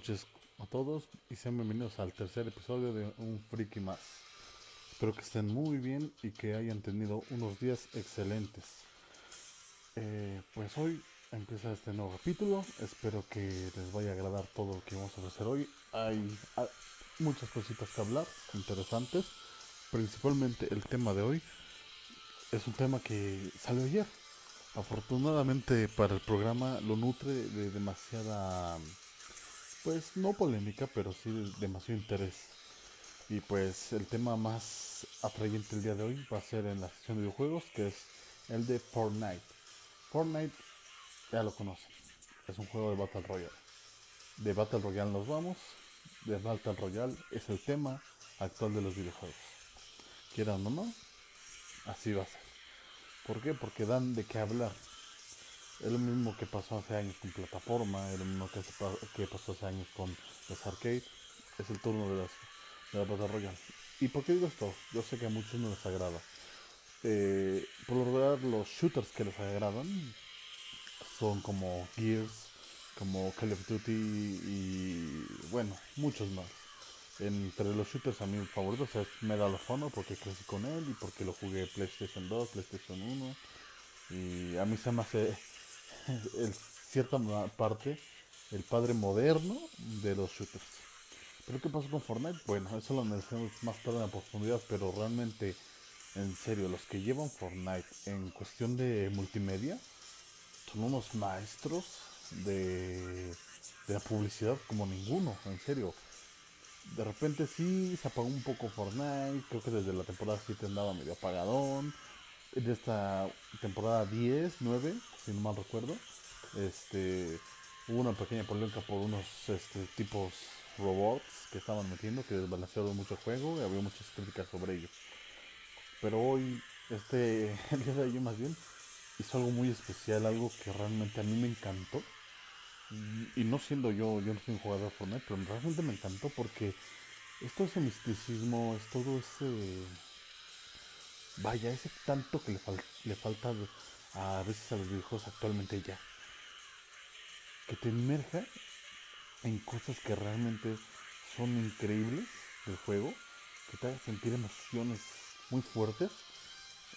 noches a todos y sean bienvenidos al tercer episodio de Un Friki Más. Espero que estén muy bien y que hayan tenido unos días excelentes. Eh, pues hoy empieza este nuevo capítulo. Espero que les vaya a agradar todo lo que vamos a hacer hoy. Hay muchas cositas que hablar, interesantes. Principalmente el tema de hoy es un tema que salió ayer. Afortunadamente para el programa lo nutre de demasiada, pues no polémica, pero sí de demasiado interés. Y pues el tema más atrayente el día de hoy va a ser en la sesión de videojuegos, que es el de Fortnite. Fortnite ya lo conocen, es un juego de Battle Royale. De Battle Royale nos vamos, de Battle Royale es el tema actual de los videojuegos. Quieran o no, así va a ser. ¿Por qué? Porque dan de qué hablar. Es lo mismo que pasó hace años con plataforma, es lo mismo que, pasó hace años con los arcade. Es el turno de las de la Battle. ¿Y por qué digo esto? Yo sé que a muchos no les agrada. Eh, por lo regular, los shooters que les agradan son como Gears, como Call of Duty y bueno, muchos más. Entre los shooters a mí favoritos es Medal of Honor porque crecí con él y porque lo jugué PlayStation 2, PlayStation 1 y a mí se me hace en cierta parte el padre moderno de los shooters. Pero ¿qué pasó con Fortnite? Bueno, eso lo analizamos más tarde en la profundidad, pero realmente, en serio, los que llevan Fortnite en cuestión de multimedia son unos maestros de, de la publicidad como ninguno, en serio de repente sí se apagó un poco Fortnite. Creo que desde la temporada 7 andaba medio apagadón. De esta temporada 10, 9, si no mal recuerdo, este hubo una pequeña polémica por unos este, tipos robots que estaban metiendo, que desbalancearon mucho el juego y había muchas críticas sobre ellos. Pero hoy, este, el día de ayer más bien, hizo algo muy especial, algo que realmente a mí me encantó y no siendo yo, yo no soy un jugador de Fortnite, pero realmente me encantó porque es todo ese misticismo, es todo ese. Vaya, ese tanto que le, le falta a veces a los videojuegos actualmente ya. Que te emerja en cosas que realmente son increíbles del juego, que te haga sentir emociones muy fuertes.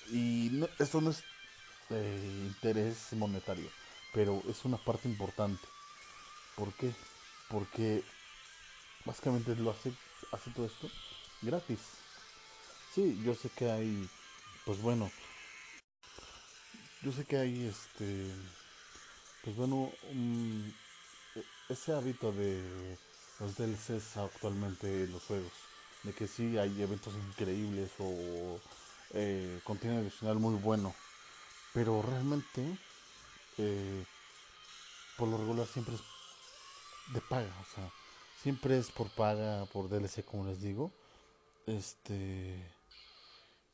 Y no, eso no es eh, interés monetario, pero es una parte importante. ¿Por qué? Porque básicamente lo hace, hace todo esto gratis. Sí, yo sé que hay, pues bueno, yo sé que hay este, pues bueno, ese hábito de los DLCs actualmente en los juegos, de que sí hay eventos increíbles o eh, contenido adicional muy bueno, pero realmente, eh, por lo regular siempre es de paga, o sea, siempre es por paga, por DLC, como les digo. Este.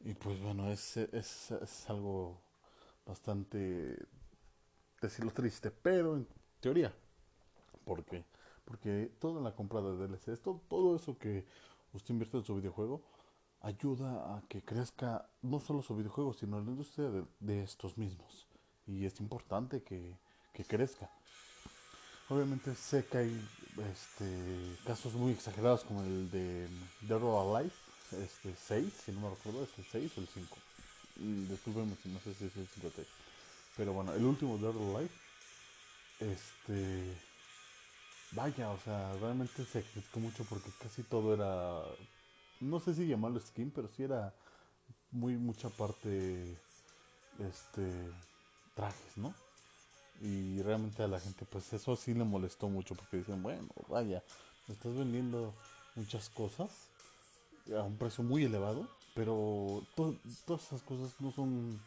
Y pues bueno, es, es, es algo bastante, decirlo triste, pero en teoría. ¿Por qué? Porque toda la compra de DLC, todo, todo eso que usted invierte en su videojuego, ayuda a que crezca no solo su videojuego, sino la industria de, de estos mismos. Y es importante que, que crezca. Obviamente sé que hay este, casos muy exagerados como el de Dead or Alive, este 6, si no me recuerdo, es el 6 o el 5. Disculpenme si no sé si es el 5 Pero bueno, el último Dead or Alive, este, vaya, o sea, realmente se criticó mucho porque casi todo era, no sé si llamarlo skin, pero sí era muy mucha parte, este, trajes, ¿no? Y realmente a la gente, pues eso sí le molestó mucho porque dicen, bueno, vaya, me estás vendiendo muchas cosas a un precio muy elevado, pero todas esas cosas no son,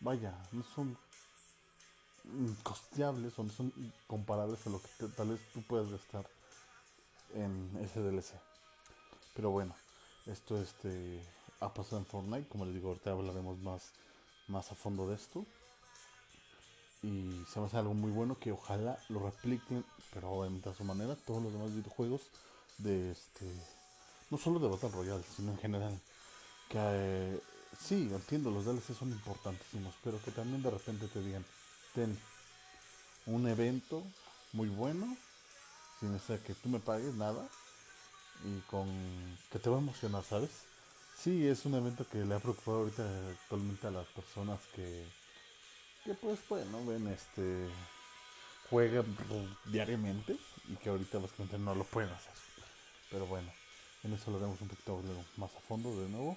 vaya, no son costeables o no son comparables a lo que tal vez tú puedas gastar en ese DLC. Pero bueno, esto este ha pasado en Fortnite, como les digo, ahorita hablaremos más, más a fondo de esto y se me hace algo muy bueno que ojalá lo repliquen, pero obviamente a su manera, todos los demás videojuegos de este, no solo de Battle Royale, sino en general. Que eh, sí, entiendo, los DLC son importantísimos, pero que también de repente te digan, ten un evento muy bueno, sin necesidad que tú me pagues nada y con que te va a emocionar, ¿sabes? Sí, es un evento que le ha preocupado ahorita actualmente a las personas que, que pues bueno, ven este juegan diariamente y que ahorita básicamente no lo pueden hacer. Pero bueno, eso lo vemos un poquito más a fondo de nuevo.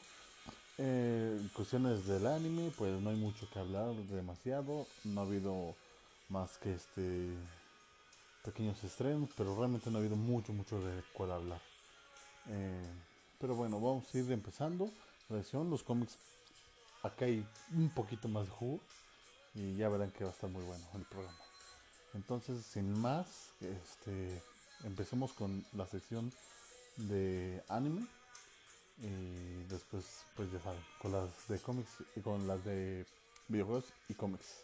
Eh, cuestiones del anime, pues no hay mucho que hablar, demasiado. No ha habido más que este pequeños estrenos, pero realmente no ha habido mucho, mucho de cuál hablar. Eh, pero bueno, vamos a ir empezando. La los cómics, acá hay un poquito más de jugo y ya verán que va a estar muy bueno el programa. Entonces, sin más, este, empecemos con la sección de anime y después, pues ya saben, con las de cómics y con las de videojuegos y cómics.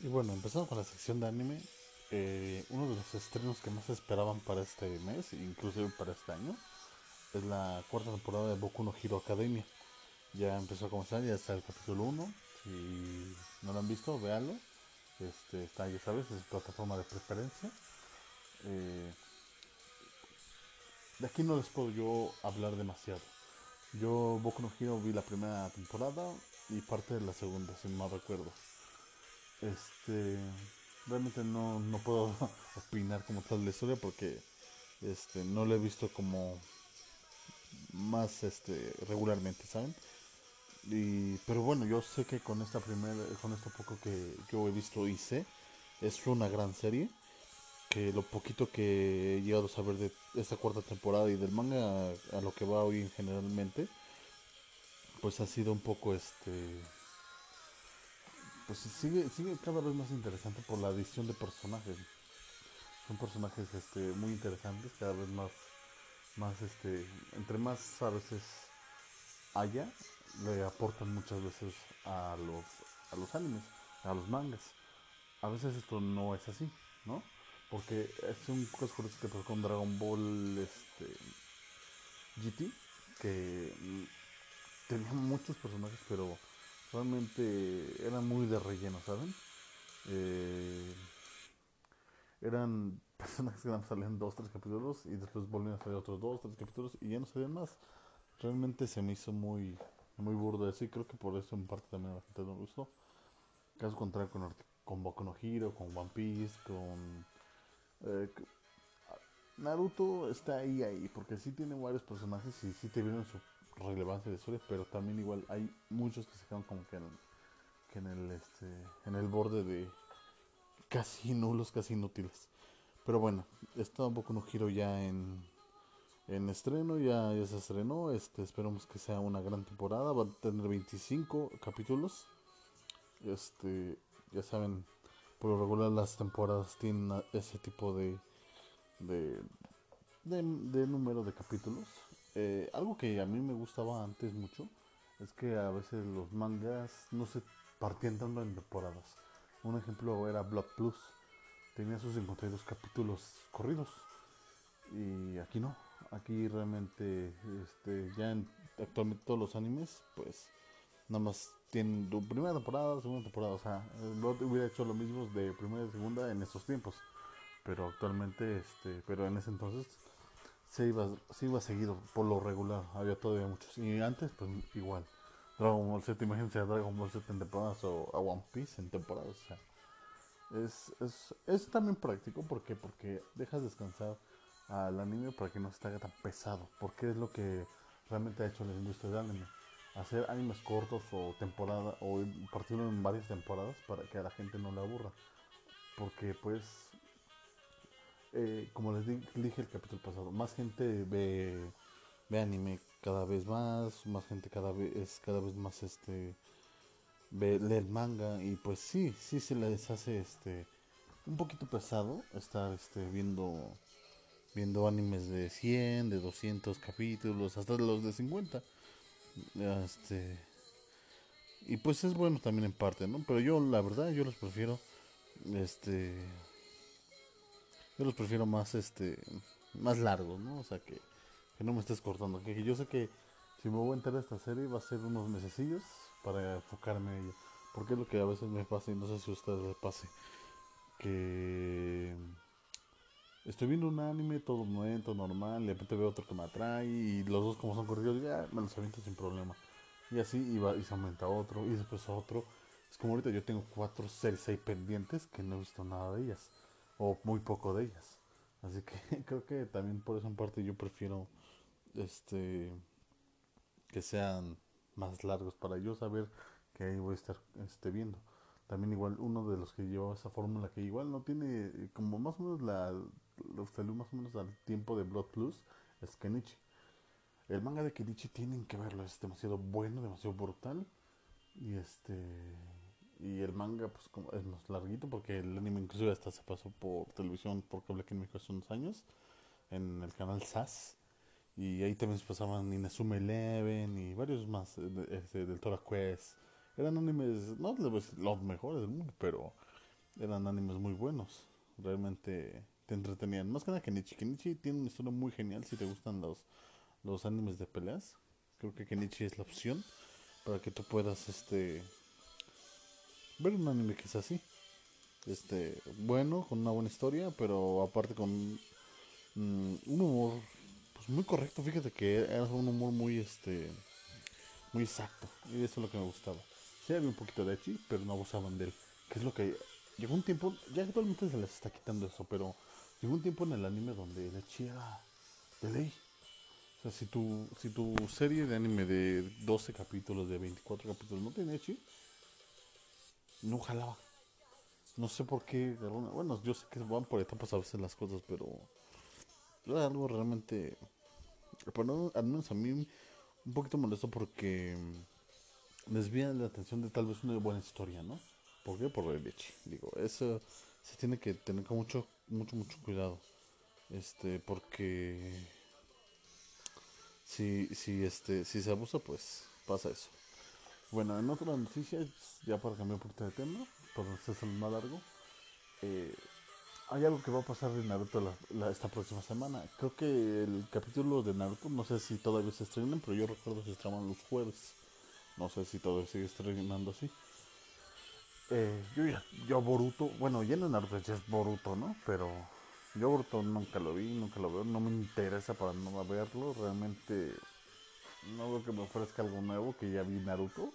Y bueno, empezando con la sección de anime, eh, uno de los estrenos que más esperaban para este mes, inclusive para este año, es la cuarta temporada de Boku no Hero Academia. Ya empezó a comenzar, ya está el capítulo 1. Si no lo han visto, véanlo. Este, está, ya sabes, es plataforma de preferencia. Eh, de aquí no les puedo yo hablar demasiado. Yo Boku no Hero vi la primera temporada y parte de la segunda, si no recuerdo. Este, realmente no, no puedo opinar como tal la historia porque este, no lo he visto como más este, regularmente, ¿saben? Y, pero bueno, yo sé que con esta primera, con esto poco que yo he visto y sé, es una gran serie. Que lo poquito que he llegado a saber de esta cuarta temporada y del manga a, lo que va hoy generalmente, pues ha sido un poco este. Pues sigue, sigue cada vez más interesante por la adición de personajes. Son personajes este, muy interesantes, cada vez más, más este, entre más a veces haya, le aportan muchas veces a los, a los animes, a los mangas. A veces esto no es así, ¿no? Porque es un caso que pasó con Dragon Ball este, GT, que tenía muchos personajes, pero realmente eran muy de relleno, ¿saben? Eh, eran personajes que salían dos, tres capítulos y después volvían a salir otros dos, tres capítulos y ya no salían más. Realmente se me hizo muy, muy burdo eso y creo que por eso en parte también a la gente no me gustó. Caso contrario con, con Boku no Hero, con One Piece, con... Eh, Naruto está ahí, ahí, porque sí tiene varios personajes y sí te vieron su relevancia de historia, pero también igual hay muchos que se quedan como que en, que en el este en el borde de casi nulos, casi inútiles. Pero bueno, está un poco no giro ya en en estreno, ya, ya se estrenó, este, esperamos que sea una gran temporada, va a tener 25 capítulos, este, ya saben, por lo regular las temporadas tienen ese tipo de, de, de, número de capítulos. Eh, algo que a mí me gustaba antes mucho es que a veces los mangas no se partían tanto en temporadas. Un ejemplo era Blood Plus, tenía sus 52 capítulos corridos y aquí no, aquí realmente este, ya en, actualmente todos los animes pues nada más tienen primera temporada, segunda temporada, o sea, no hubiera hecho lo mismo de primera y segunda en estos tiempos, pero actualmente, este, pero en ese entonces se iba, se iba seguido por lo regular, había todavía muchos, y antes pues igual, Dragon Ball Z, imagínense a Dragon Ball Z en temporadas o a One Piece en temporadas, o sea, es, es, es también práctico, ¿por qué? Porque dejas descansar al anime para que no se haga tan pesado, porque es lo que realmente ha hecho la industria del anime. Hacer animes cortos o temporada o partirlo en varias temporadas para que a la gente no le aburra. Porque pues, eh, como les dije el capítulo pasado, más gente ve, ve anime cada vez más, más gente cada vez cada vez más este ve, lee el manga y pues sí, sí se les hace este un poquito pesado estar este viendo viendo animes de 100, de 200 capítulos, hasta los de 50. Este, y pues es bueno también en parte, ¿no? Pero yo, la verdad, yo los prefiero, este, yo los prefiero más, este, más largos, ¿no? O sea, que, que no me estés cortando. Que, yo sé que si me voy a enterar de esta serie va a ser unos mesecillos para enfocarme en ella. Porque es lo que a veces me pasa y no sé si a ustedes les pase. Que estoy viendo un anime todo momento normal, de repente veo otro que me atrae y los dos como son corridos, ya me los aviento sin problema. Y así iba y se aumenta otro y después otro. Es como ahorita yo tengo cuatro series ahí pendientes que no he visto nada de ellas o muy poco de ellas. Así que creo que también por esa parte yo prefiero este que sean más largos para yo saber que ahí voy a estar este, viendo. También igual uno de los que lleva esa fórmula que igual no tiene eh, como más o menos la salió más o menos al tiempo de Blood Plus es Kenichi. El manga de Kenichi tienen que verlo, es demasiado bueno, demasiado brutal. Y este y el manga pues como es más larguito porque el anime inclusive hasta se pasó por televisión por cable aquí en México hace unos años en el canal SAS. Y ahí también se pasaban Inazume Eleven y varios más este, del Tora Quest. Eran animes no los mejores del mundo pero eran animes muy buenos. Realmente te entretenían más que nada Kenichi Kenichi tiene una historia muy genial si te gustan los los animes de peleas creo que Kenichi es la opción para que tú puedas este ver un anime que es así. Este, bueno, con una buena historia, pero aparte con mm, un humor pues muy correcto. Fíjate que era un humor muy este muy exacto. Y eso es lo que me gustaba. Sí había un poquito de Echi, pero no abusaban de él. Que es lo que llegó un tiempo, ya actualmente se les está quitando eso, pero llegó un tiempo en el anime donde era de ley. O sea, si tu, si tu serie de anime de 12 capítulos, de 24 capítulos no tiene Echi, no jalaba. No sé por qué. Bueno, yo sé que van por etapas a veces las cosas, pero era algo realmente. Pero al menos a mí un poquito molesto porque desvía la atención de tal vez una buena historia, ¿no? ¿Por qué? Por el leche. Digo, eso se tiene que tener con mucho, mucho, mucho cuidado. Este, porque si, si, este, si se abusa, pues pasa eso. Bueno, en otras noticias, ya para cambiar un poquito de tema, por ser más largo, eh, hay algo que va a pasar de Naruto esta próxima semana. Creo que el capítulo de Naruto, no sé si todavía se estrenan, pero yo recuerdo que se estrenan los jueves. No sé si todavía sigue estrenando así. Eh, yo yo Boruto, bueno, ya no Naruto, ya es Boruto, ¿no? Pero yo Boruto nunca lo vi, nunca lo veo, no me interesa para no verlo. Realmente no veo que me ofrezca algo nuevo, que ya vi Naruto,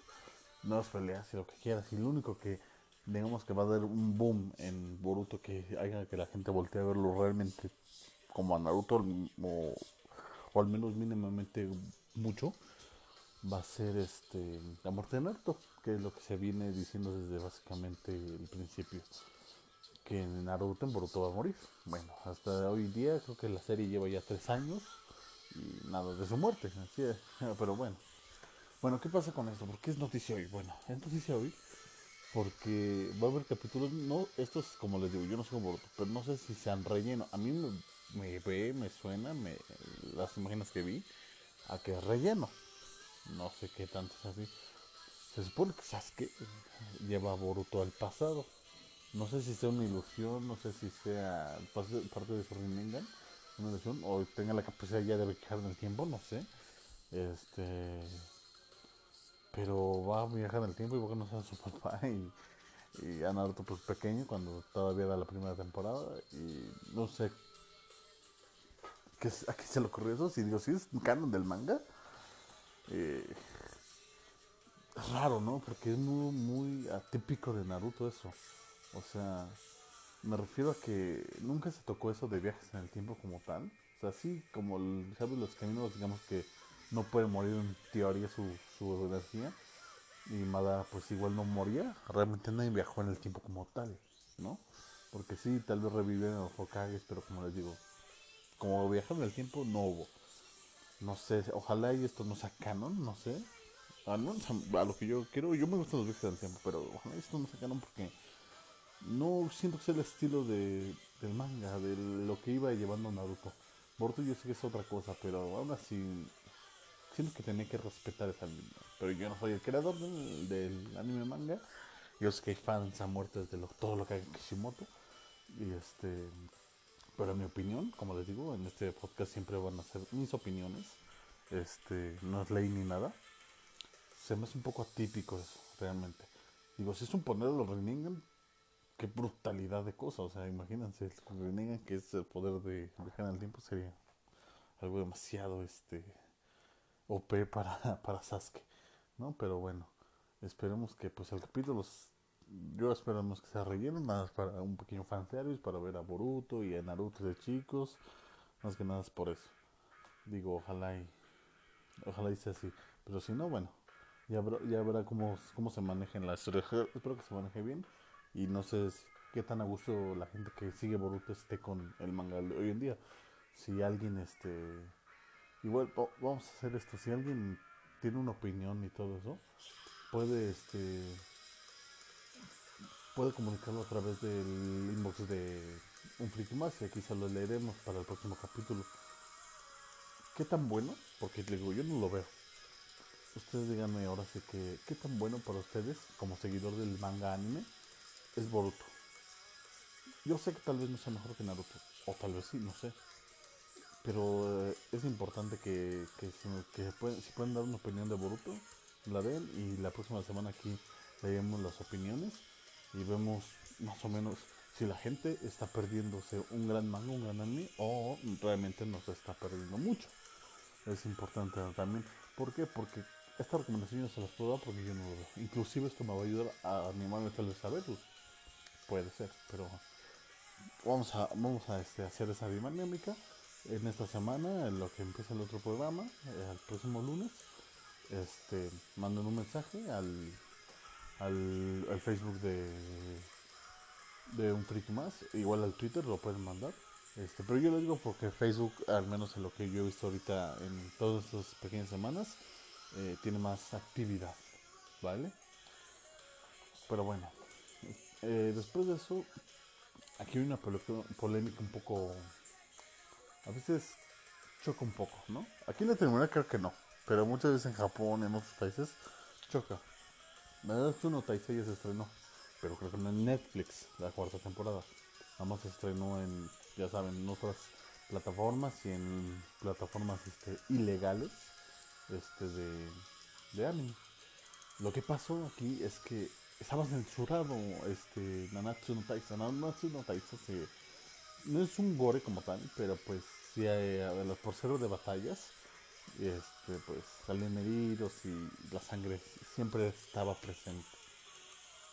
nuevas peleas y lo que quieras. Y lo único que digamos que va a dar un boom en Boruto que haga que la gente voltee a verlo realmente como a Naruto o, o al menos mínimamente mucho va a ser este la muerte de Naruto que es lo que se viene diciendo desde básicamente el principio que Naruto en Boruto va a morir bueno hasta hoy día creo que la serie lleva ya tres años y nada de su muerte. Así es. Pero bueno. Bueno, ¿qué pasa con esto? ¿Por qué es noticia hoy? Bueno, es noticia hoy porque va a haber capítulos, no, estos como les digo, yo no sé cómo, pero no sé si se han relleno. A mí me, ve, me suena, me, las imágenes que vi, a que es relleno. No sé qué tanto es así. Se supone que Sasuke lleva a Boruto al pasado. No sé si sea una ilusión, no sé si sea parte de su Rinnegan o tenga la capacidad ya de viajar en el tiempo, no sé. Este. Pero va a viajar en el tiempo y va a conocer a su papá y, y a Naruto pues pequeño cuando todavía era la primera temporada y no sé ¿qué, a qué se le ocurrió eso, si digo, si es canon del manga. Eh, raro, ¿no? Porque es muy, muy atípico de Naruto eso. O sea, me refiero a que nunca se tocó eso de viajes en el tiempo como tal. O sea, como los caminos, digamos que no puede morir en teoría su, su energía. Y Madara pues igual no moría. Realmente nadie viajó en el tiempo como tal, ¿no? Porque sí, tal vez reviven los Hokages, pero como les digo, como viajaron en el tiempo no hubo. No sé, ojalá y esto no sea canon, no sé. A, lo que yo quiero, yo me gustan los viajes en el tiempo, pero ojalá esto no sea canon porque no siento que sea el estilo de, del manga, de lo que iba llevando Naruto. Boruto yo sé que es otra cosa, pero aún así siento que tenía que respetar esa anime. Pero yo no soy el creador del, anime manga. Yo sé que hay fans a muertes de todo lo que haga Kishimoto. Y este, pero mi opinión, como les digo, en este podcast siempre van a ser mis opiniones. Este, no es ley ni nada. Se me hace un poco atípico eso, realmente. Digo, si es un poder de los Rinnegan, qué brutalidad de cosa. O sea, imagínense, el Rinnegan que es el poder de viajar en el tiempo sería algo demasiado este OP para, para Sasuke, ¿no? Pero bueno, esperemos que pues el capítulo yo esperamos que sea relleno, nada más para un pequeño fanservice, para ver a Boruto y a Naruto de chicos, más que nada es por eso. Digo, ojalá y ojalá y sea así, pero si no, bueno, ya verá, ya verá cómo, cómo se maneja en la. Espero que se maneje bien y no sé qué tan a gusto la gente que sigue Boruto esté con el manga de hoy en día. Si alguien este igual vamos a hacer esto, si alguien tiene una opinión y todo eso, puede este puede comunicarlo a través del inbox de un friki más y aquí se lo leeremos para el próximo capítulo. ¿Qué tan bueno? Porque digo, yo no lo veo. Ustedes díganme ahora sí que qué tan bueno para ustedes como seguidor del manga anime es Boruto. Yo sé que tal vez no sea mejor que Naruto, o tal vez sí, no sé. Pero eh, es importante que, que, que pueden, si pueden dar una opinión de Boruto, la den y la próxima semana aquí leemos las opiniones y vemos más o menos si la gente está perdiéndose un gran manga, un gran anime o realmente no se está perdiendo mucho. Es importante también. ¿Por qué? Porque esta recomendación yo se las puedo dar porque yo no lo veo. Inclusive esto me va a ayudar a animarme tal vez a verlos. Puede ser, pero vamos a, vamos a este, hacer esa dinámica en esta semana, en lo que empieza el otro programa, eh, el próximo lunes. Este, manden un mensaje al al, Facebook de, de un friki más, igual al Twitter lo pueden mandar. Este, pero yo lo digo porque Facebook, al menos en lo que yo he visto ahorita en todas estas pequeñas semanas, eh, tiene más actividad, ¿vale? Pero bueno, eh, después de eso, aquí hay una polémica un poco, a veces choca un poco, ¿no? Aquí en Latinoamérica creo que no, pero muchas veces en Japón, en otros países, choca. No Taisei ya se estrenó, pero creo que no en Netflix, la cuarta temporada. Nada más se estrenó en, ya saben, en otras plataformas y en plataformas este, ilegales este, de, de anime. Lo que pasó aquí es que estaba censurado este Nanatsu no Taisa. Nanatsu no Taisa no es un gore como tal, pero pues si hay, los por de batallas este, pues salen heridos y la sangre siempre estaba presente.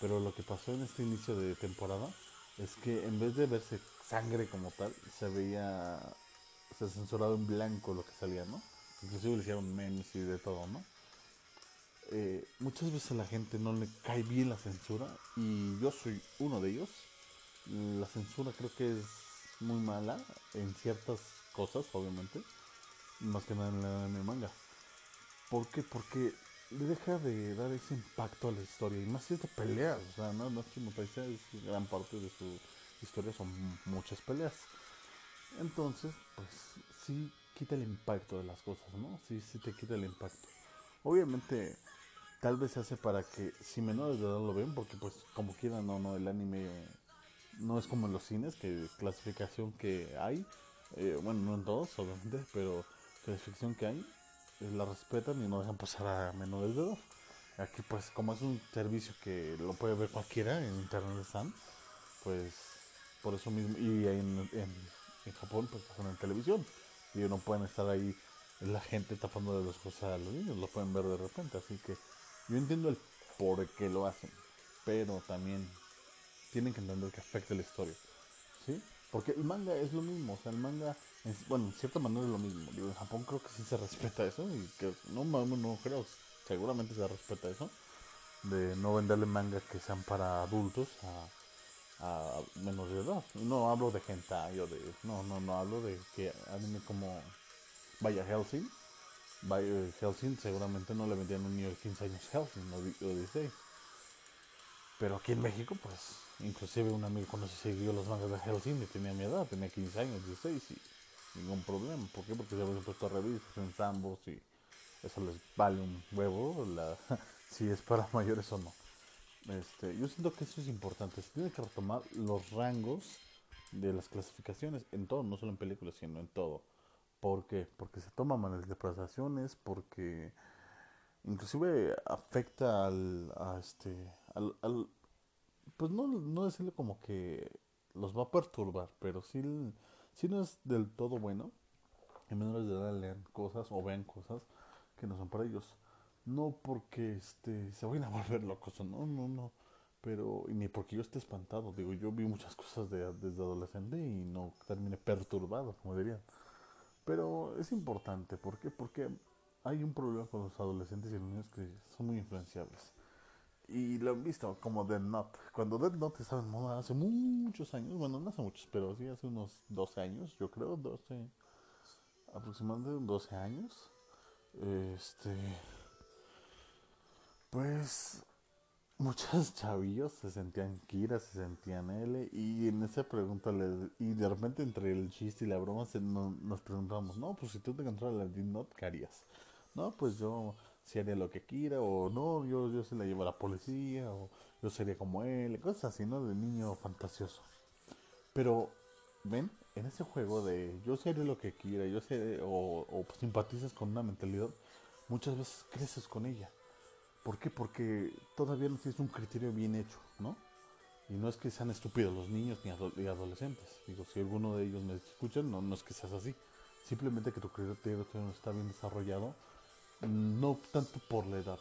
Pero lo que pasó en este inicio de temporada es que en vez de verse sangre como tal, se veía, se censurado en blanco lo que salía, ¿no? Inclusive le hicieron memes y de todo, ¿no? Eh, muchas veces a la gente no le cae bien la censura y yo soy uno de ellos. La censura creo que es muy mala en ciertas cosas, obviamente más que nada en, el manga. ¿Por qué? Porque le deja de dar ese impacto a la historia. Y más si es de peleas. O sea, no, no es gran parte de su historia son muchas peleas. Entonces, pues sí quita el impacto de las cosas, ¿no? Sí, sí te quita el impacto. Obviamente, tal vez se hace para que si menores de edad lo ven, porque pues como quieran, no, no, el anime no es como en los cines, que clasificación que hay, eh, bueno, no en todos, obviamente, pero ficción que hay, eh, la respetan y no dejan pasar a menores de edad. Aquí pues como es un servicio que lo puede ver cualquiera en internet están, pues por eso mismo, y en, en, Japón pues en televisión, y no pueden estar ahí la gente tapando de las cosas a los niños, lo pueden ver de repente, así que yo entiendo el por qué lo hacen, pero también tienen que entender que afecta la historia, ¿sí? Porque el manga es lo mismo, o sea, el manga, bueno, en cierta manera es lo mismo. Digo, en Japón creo que sí se respeta eso y que no, no, creo, seguramente se respeta eso. De no venderle mangas que sean para adultos a, a menos de edad. No hablo de hentai o de... No, no, no hablo de que anime como... Vaya Helsing. Vaya Helsing seguramente no le vendían un niño de 15 años Helsing o 16. Pero aquí en México, pues, inclusive un amigo cuando se siguió los mangas de Hellsing tenía mi edad, tenía 15 años, 16 y ningún problema. ¿Por qué? Porque se habían puesto revistas en Zambos y eso les vale un huevo la, si es para mayores o no. Este, yo siento que eso es importante. Se tiene que retomar los rangos de las clasificaciones en todo, no solo en películas, sino en todo. ¿Por qué? Porque se toman malas interpretaciones, porque inclusive afecta al, a este, al, pues no, no decirle como que los va a perturbar, pero sí, sí no es del todo bueno en menores de edad lean cosas o vean cosas que no son para ellos. No porque este, se vayan a volver locos, no, no, no. Pero, ni porque yo esté espantado. Digo, yo vi muchas cosas de, desde adolescente y no terminé perturbado, como dirían. Pero es importante, ¿por qué? Porque hay un problema con los adolescentes y los niños que son muy influenciables. Y lo han visto como Dead Note. Cuando Dead Note estaba en moda hace muchos años, bueno, no hace muchos, pero sí hace unos 12 años, yo creo, 12, aproximadamente 12 años. Este. Pues. Muchos chavillos se sentían Kira, se sentían L. Y en esa pregunta, y de repente entre el chiste y la broma, nos preguntamos: No, pues si tú te encontraras la Not, ¿qué harías? No, pues yo si haría lo que quiera, o no, yo, yo se la llevo a la policía, o yo sería como él, cosas así, ¿no? De niño fantasioso. Pero, ven, en ese juego de yo sé lo que quiera, yo sé, o, simpatizas con una mentalidad, muchas veces creces con ella. ¿Por qué? Porque todavía no tienes un criterio bien hecho, ¿no? Y no es que sean estúpidos los niños ni, adolescentes. Digo, si alguno de ellos me escucha, no, no es que seas así. Simplemente que tu criterio no está bien desarrollado, no tanto por la edad,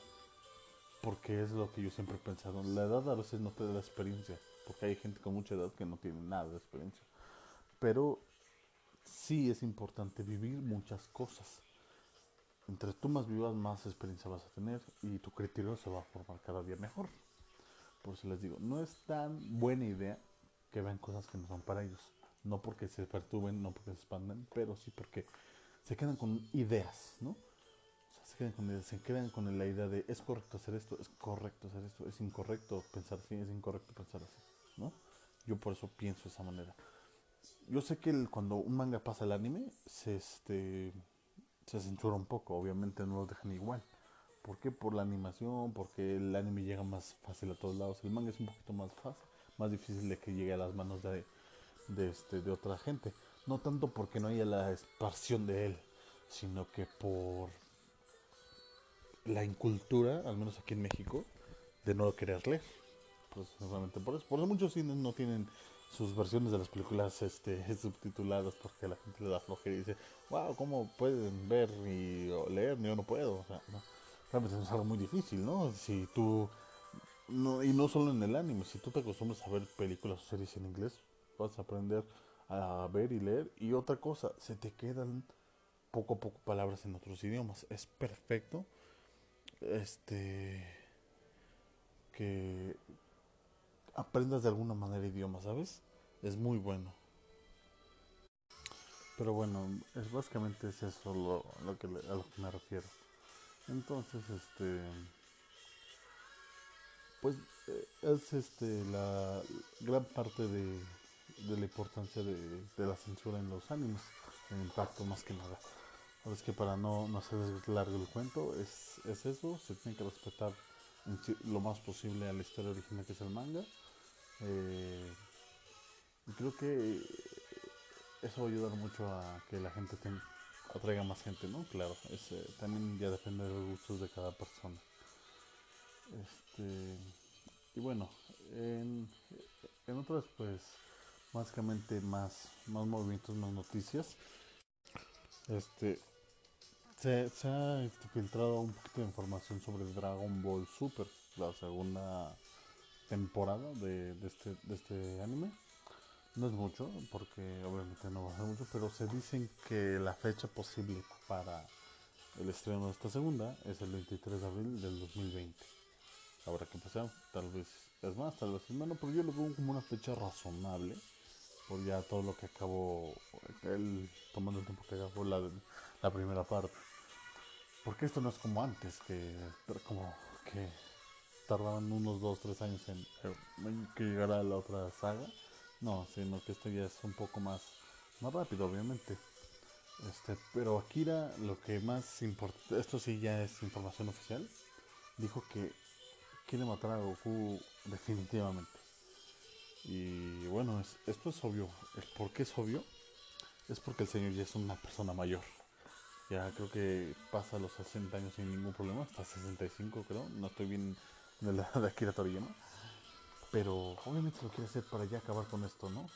porque es lo que yo siempre he pensado. La edad a veces no te da la experiencia, porque hay gente con mucha edad que no tiene nada de experiencia. Pero sí es importante vivir muchas cosas. Entre tú más vivas, más experiencia vas a tener y tu criterio se va a formar cada día mejor. Por eso les digo, no es tan buena idea que vean cosas que no son para ellos. No porque se perturben, no porque se expanden, pero sí porque se quedan con ideas, ¿no? Se quedan con, la idea de es correcto hacer esto, es correcto hacer esto, es incorrecto pensar así, es incorrecto pensar así, ¿no? Yo por eso pienso de esa manera yo sé que cuando un manga pasa al anime, se, este, se censura un poco, obviamente no lo dejan igual. ¿Por qué? Por la animación, porque el anime llega más fácil a todos lados. El manga es un poquito más fácil, más difícil de que llegue a las manos de, de, este, de otra gente. No tanto porque no haya la esparción de él, sino que por la incultura, al menos aquí en México, de no querer leer. Pues solamente por eso. Por eso muchos cines no tienen sus versiones de las películas este, subtituladas porque la gente le da flojera y dice, wow, ¿cómo pueden ver y leer? Yo no puedo. O sea, no. Realmente es algo muy difícil, ¿no? Si tú, no, y no solo en el anime, si tú te acostumbras a ver películas o series en inglés, vas a aprender a ver y leer. Y otra cosa, se te quedan poco a poco palabras en otros idiomas. Es perfecto. Este. Que aprendas de alguna manera idioma, ¿sabes? Es muy bueno. Pero bueno, es básicamente es eso lo, que, a lo que me refiero. Entonces, este pues eh, es este la gran parte de, de la importancia de, de, la censura en los animes, el impacto más que nada. Es que para no, no hacer largo el cuento, es, es eso, se tiene que respetar lo más posible a la historia original que es el manga eh, creo que eso va a ayudar mucho a que la gente atraiga más gente, ¿no? Claro, eh, también ya depende de los gustos de cada persona. Este, y bueno, en, en otras pues básicamente más, más movimientos, más noticias. Este se, se ha filtrado un poquito de información sobre Dragon Ball Super, la segunda temporada de, este, de este anime. No es mucho, porque obviamente no va a ser mucho, pero se dicen que la fecha posible para el estreno de esta segunda es el 23 de abril del 2020. Habrá que pasar, tal vez es más, tal vez es menos, pero yo lo veo como una fecha razonable, por ya todo lo que acabó, él tomando el tiempo que acabó la, la primera parte. Porque esto no es como antes, que como que tardaban unos 2, 3 años en, que llegara la otra saga. No, sino que esto ya es un poco más, más rápido, obviamente. Este, pero Akira, lo que más importa, esto sí ya es información oficial, dijo que quiere matar a Goku definitivamente. Y bueno, esto es obvio. ¿Por qué es obvio? Es porque el señor ya es una persona mayor. Ya creo que pasa los 60 años sin ningún problema, hasta 65 creo, no estoy bien de la edad de Akira Toriyama. Pero obviamente lo quiere hacer para ya acabar con esto, ¿no?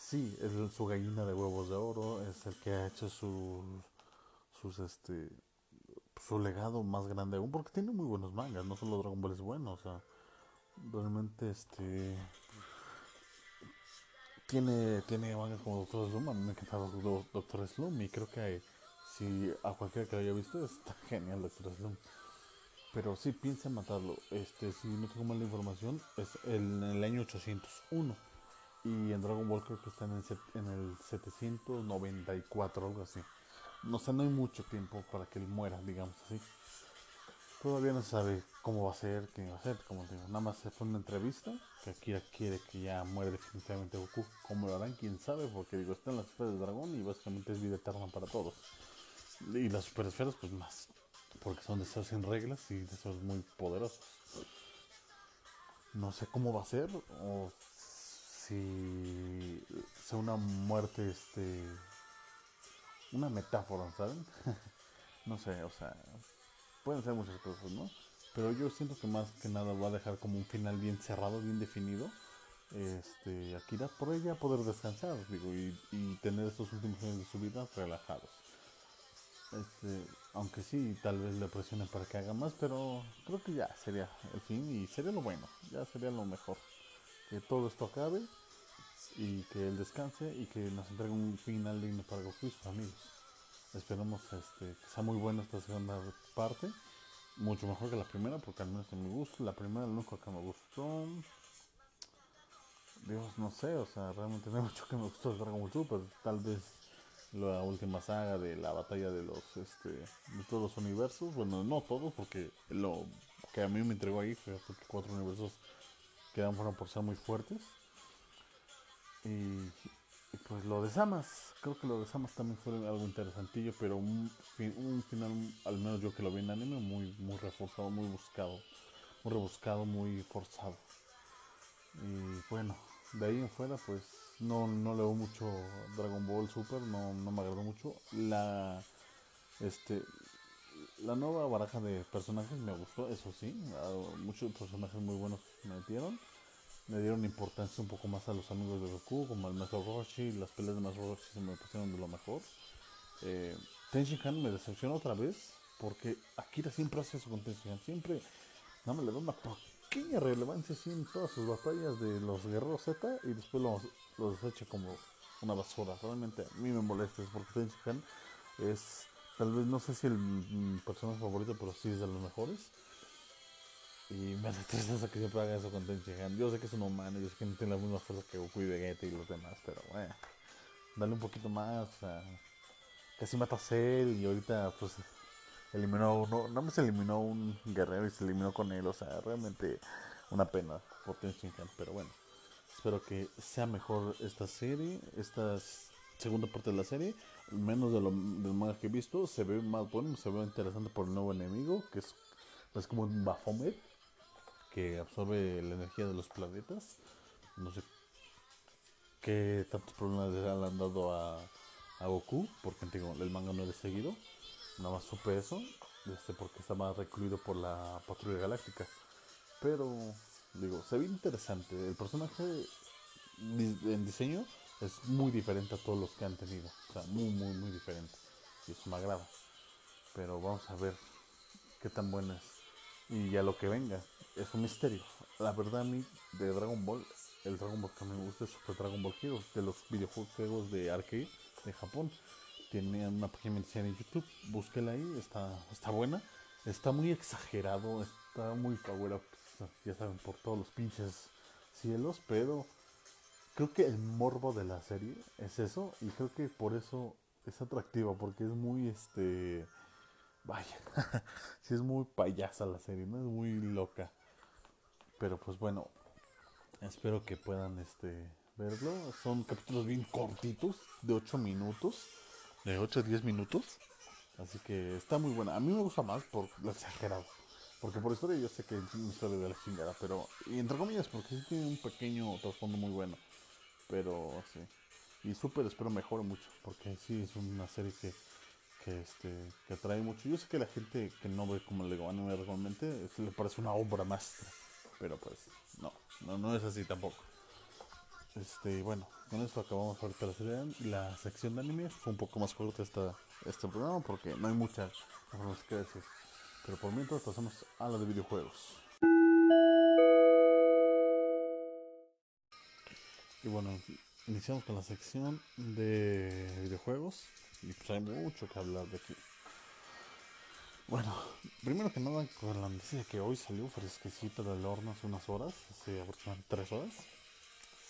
Sí, es su gallina de huevos de oro, es el que ha hecho sus, sus este, su legado más grande aún, porque tiene muy buenos mangas, no solo Dragon Ball es bueno, o sea, realmente este tiene, tiene mangas como Doctor Slum, a mí me encantaba Doctor Slum y creo que si a cualquiera que lo haya visto está genial Doctor Slum. Pero sí piensa matarlo. Este, si no tengo mala información, es en el año 801. Y en Dragon Ball creo que está en el, en el 794, algo así. No sé, no hay mucho tiempo para que él muera, digamos así. Todavía no se sabe cómo va a ser, qué va a ser, como digo. Nada más se fue una entrevista que Akira quiere que ya muere definitivamente Goku. ¿Cómo lo harán? ¿Quién sabe? Porque digo, está en las esferas del dragón y básicamente es vida eterna para todos. Y las super esferas, pues más. Porque son deseos sin reglas y deseos muy poderosos. No sé cómo va a ser o si sea una muerte, este. Una metáfora, ¿saben? no sé, o sea, pueden ser muchas cosas, ¿no? Pero yo siento que más que nada va a dejar como un final bien cerrado, bien definido. Este, Akira, por ella poder descansar, digo, y, tener estos últimos años de su vida relajados. Este, aunque sí, tal vez le presionen para que haga más, pero creo que ya sería el fin y sería lo bueno, ya sería lo mejor. Que todo esto acabe y que él descanse y que nos entregue un final digno para Goku sus amigos. Esperemos este, que sea muy buena esta segunda parte, mucho mejor que la primera, porque al menos en mi gusto, la primera lo único que me gustó. Dios, no sé, o sea, realmente no hay mucho que me gustó de Dragon Ball Super, tal vez la última saga de la batalla de los este de todos los universos bueno no todos porque lo que a mí me entregó ahí fue porque cuatro universos quedan fueron por ser muy fuertes y, pues lo de Samas creo que lo de Samas también fue algo interesantillo pero un, final al menos yo que lo vi en anime muy muy reforzado muy buscado muy rebuscado muy forzado y bueno de ahí en fuera pues no, no leo mucho Dragon Ball Super, no, no me agradó mucho. La este la nueva baraja de personajes me gustó, eso sí, muchos personajes muy buenos me metieron. Me dieron importancia un poco más a los amigos de Goku, como el Maestro Roshi, las peleas de Maestro Roshi se me pusieron de lo mejor. Eh, Tenshin Han me decepcionó otra vez, porque Akira siempre hace eso con Tenshin Han, siempre no me le da una pequeña relevancia así en todas sus batallas de los guerreros Z y después los, los desecha como una basura. Realmente a mí me molesta porque Tenshin es tal vez no sé si el personaje favorito, pero sí es de los mejores. Y me hace tristeza que siempre haga eso con Tenshin Yo sé que es un humano, yo sé que no tiene la misma fuerza que Goku y Vegeta y los demás, pero bueno, dale un poquito más. O sea, casi mata a Cell y ahorita pues eliminó uno, no se eliminó un guerrero y se eliminó con él, o sea, realmente una pena por Tenshin pero bueno, espero que sea mejor esta serie, esta segunda parte de la serie, menos de lo del manga que he visto, se ve más bueno, se ve interesante por el nuevo enemigo, que es, es como un Baphomet, que absorbe la energía de los planetas, no sé qué tantos problemas le han dado a, Goku, porque digo, el manga no es seguido Nada más supe eso, este, porque estaba recluido por la patrulla galáctica. Pero, digo, se ve interesante. El personaje en diseño es muy diferente a todos los que han tenido. O sea, muy, muy, muy diferente. Y eso me agrada. Pero vamos a ver qué tan buena es. Y ya lo que venga, es un misterio. La verdad a mí, de Dragon Ball, el Dragon Ball que me gusta es Super Dragon Ball Heroes, de los videojuegos de arcade de Japón tiene una página en YouTube, búsquela ahí, está, está buena, está muy exagerado, está muy power up, ya saben, por todos los pinches cielos, pero creo que el morbo de la serie es eso, y creo que por eso es atractiva, porque es muy este vaya, si es muy payasa la serie, ¿no? Es muy loca. Pero pues bueno, espero que puedan este verlo. Son capítulos bien cortitos, de 8 minutos de 8 a 10 minutos. Así que está muy buena. A mí me gusta más por lo exagerado. Porque por historia yo sé que es una historia de la chingada, pero. Y entre comillas, porque sí tiene un pequeño trasfondo muy bueno. Pero sí. Y súper espero mejore mucho. Porque sí es una serie que, que este que atrae mucho. Yo sé que la gente que no ve como Lego anime realmente le parece una obra maestra, pero pues no, no, no es así tampoco. Este, bueno, con esto acabamos ahorita la, serie, la sección de anime. Fue un poco más corto esta, este programa porque no hay mucha información que decir. Pero por mientras pasamos a la de videojuegos. Y bueno, iniciamos con la sección de videojuegos. Y pues hay mucho que hablar de aquí. Bueno, primero que nada con la noticia que hoy salió fresquecita del horno hace unas horas, hace aproximadamente tres horas.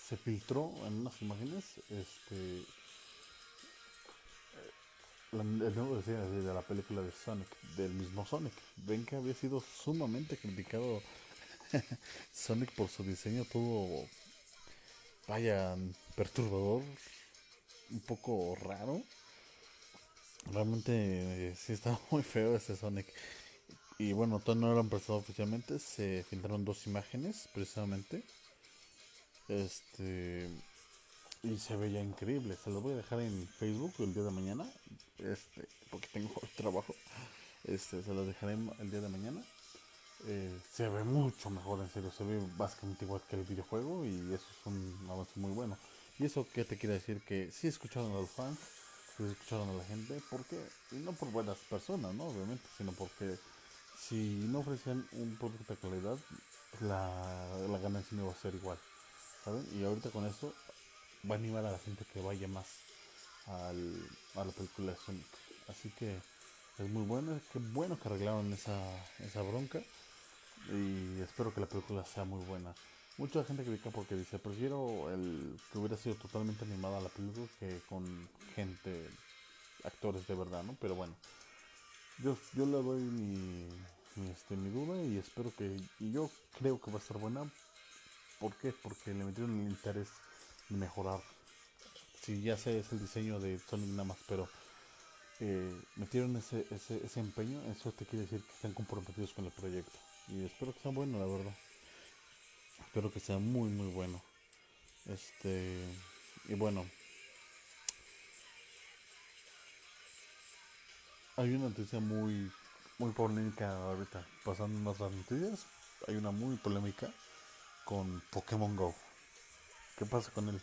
Se filtró en unas imágenes este la, el nuevo decía de la película de Sonic, del mismo Sonic. Ven que había sido sumamente criticado Sonic por su diseño todo vaya perturbador, un poco raro. Realmente eh, sí estaba muy feo ese Sonic. Y bueno, todavía no lo han prestado oficialmente. Se filtraron dos imágenes, precisamente. Este. Y se veía increíble. Se los voy a dejar en Facebook el día de mañana. Este, porque tengo trabajo. Este, se los dejaré el día de mañana. Eh, se ve mucho mejor, en serio. Se ve básicamente igual que el videojuego. Y eso es un avance muy bueno. Y eso que te quiere decir que si escucharon a los fans pues escucharon a la gente, porque, y no por buenas personas, ¿no? Obviamente, sino porque si no ofrecían un producto de calidad, la, la ganancia no iba a ser igual, ¿saben? Y ahorita con esto va a animar a la gente que vaya más al, a la película de Sonic. Así que es muy bueno, qué bueno que arreglaron esa, esa bronca y espero que la película sea muy buena. Mucha gente critica porque dice, prefiero el que hubiera sido totalmente animada la película que con gente, actores de verdad, ¿no? Pero bueno, yo, yo le doy mi, mi, este, mi duda y espero que, y yo creo que va a estar buena. ¿Por qué? Porque le metieron el interés de mejorar. Si ya sé, es el diseño de Sonic nada más, pero eh, metieron ese, ese, ese empeño, eso te quiere decir que están comprometidos con el proyecto. Y espero que sea bueno, la verdad. Espero que sea muy, muy bueno. Este. Y bueno. Hay una noticia muy, muy polémica ahorita. Pasando más las noticias. Hay una muy polémica con Pokémon Go. ¿Qué pasa con él?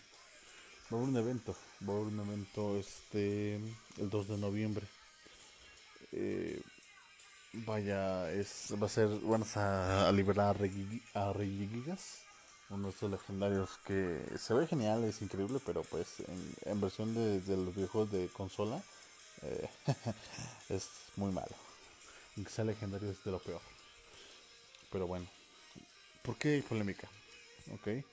Va a haber un evento. Va a haber un evento este. El 2 de noviembre. Eh, Vaya, es, va a ser, van a, liberar a Regigigas, uno de estos legendarios que se ve genial, es increíble, pero pues en, versión de, los videojuegos de consola eh, es muy malo. Aunque sea legendario es de lo peor. Pero bueno, ¿por qué hay polémica? Ok.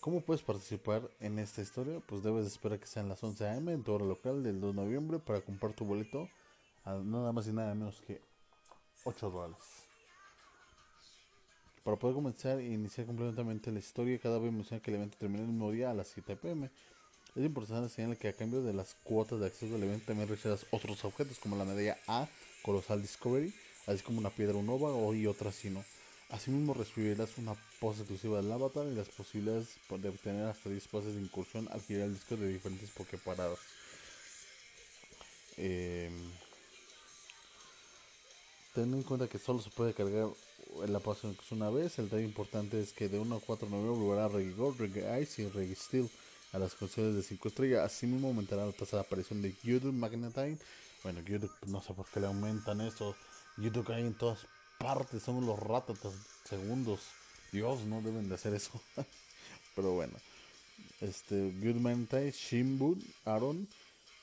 ¿Cómo puedes participar en esta historia? Pues debes esperar que sean las 11 am en tu hora local del 2 de noviembre para comprar tu boleto a nada más y nada menos que 8 dólares. Para poder comenzar e iniciar completamente la historia, cada vez menciona que el evento termina el mismo día a las 7 pm. Es importante señalar que a cambio de las cuotas de acceso al evento también recibirás otros objetos como la medalla A Colosal Discovery, así como una piedra Unova y otra sino. Asimismo recibirás una pose exclusiva del avatar y las posibilidades de obtener hasta 10 poses de incursión al girar el disco de diferentes Poképaradas. Eh, Ten en cuenta que solo se puede cargar la pasión una vez. El detalle importante es que de 1 a 4 de noviembre volverá Reggae Gold, Reggae Ice y Reggae Steel a las condiciones de 5 estrellas. Asimismo aumentará la aparición de YouTube Magnetine. Bueno, YouTube no sé por qué le aumentan eso. YouTube hay en todas partes, son los ratatas segundos. Dios, no deben de hacer eso. Pero bueno. Este, Good Magnetine, Shimbun, Aaron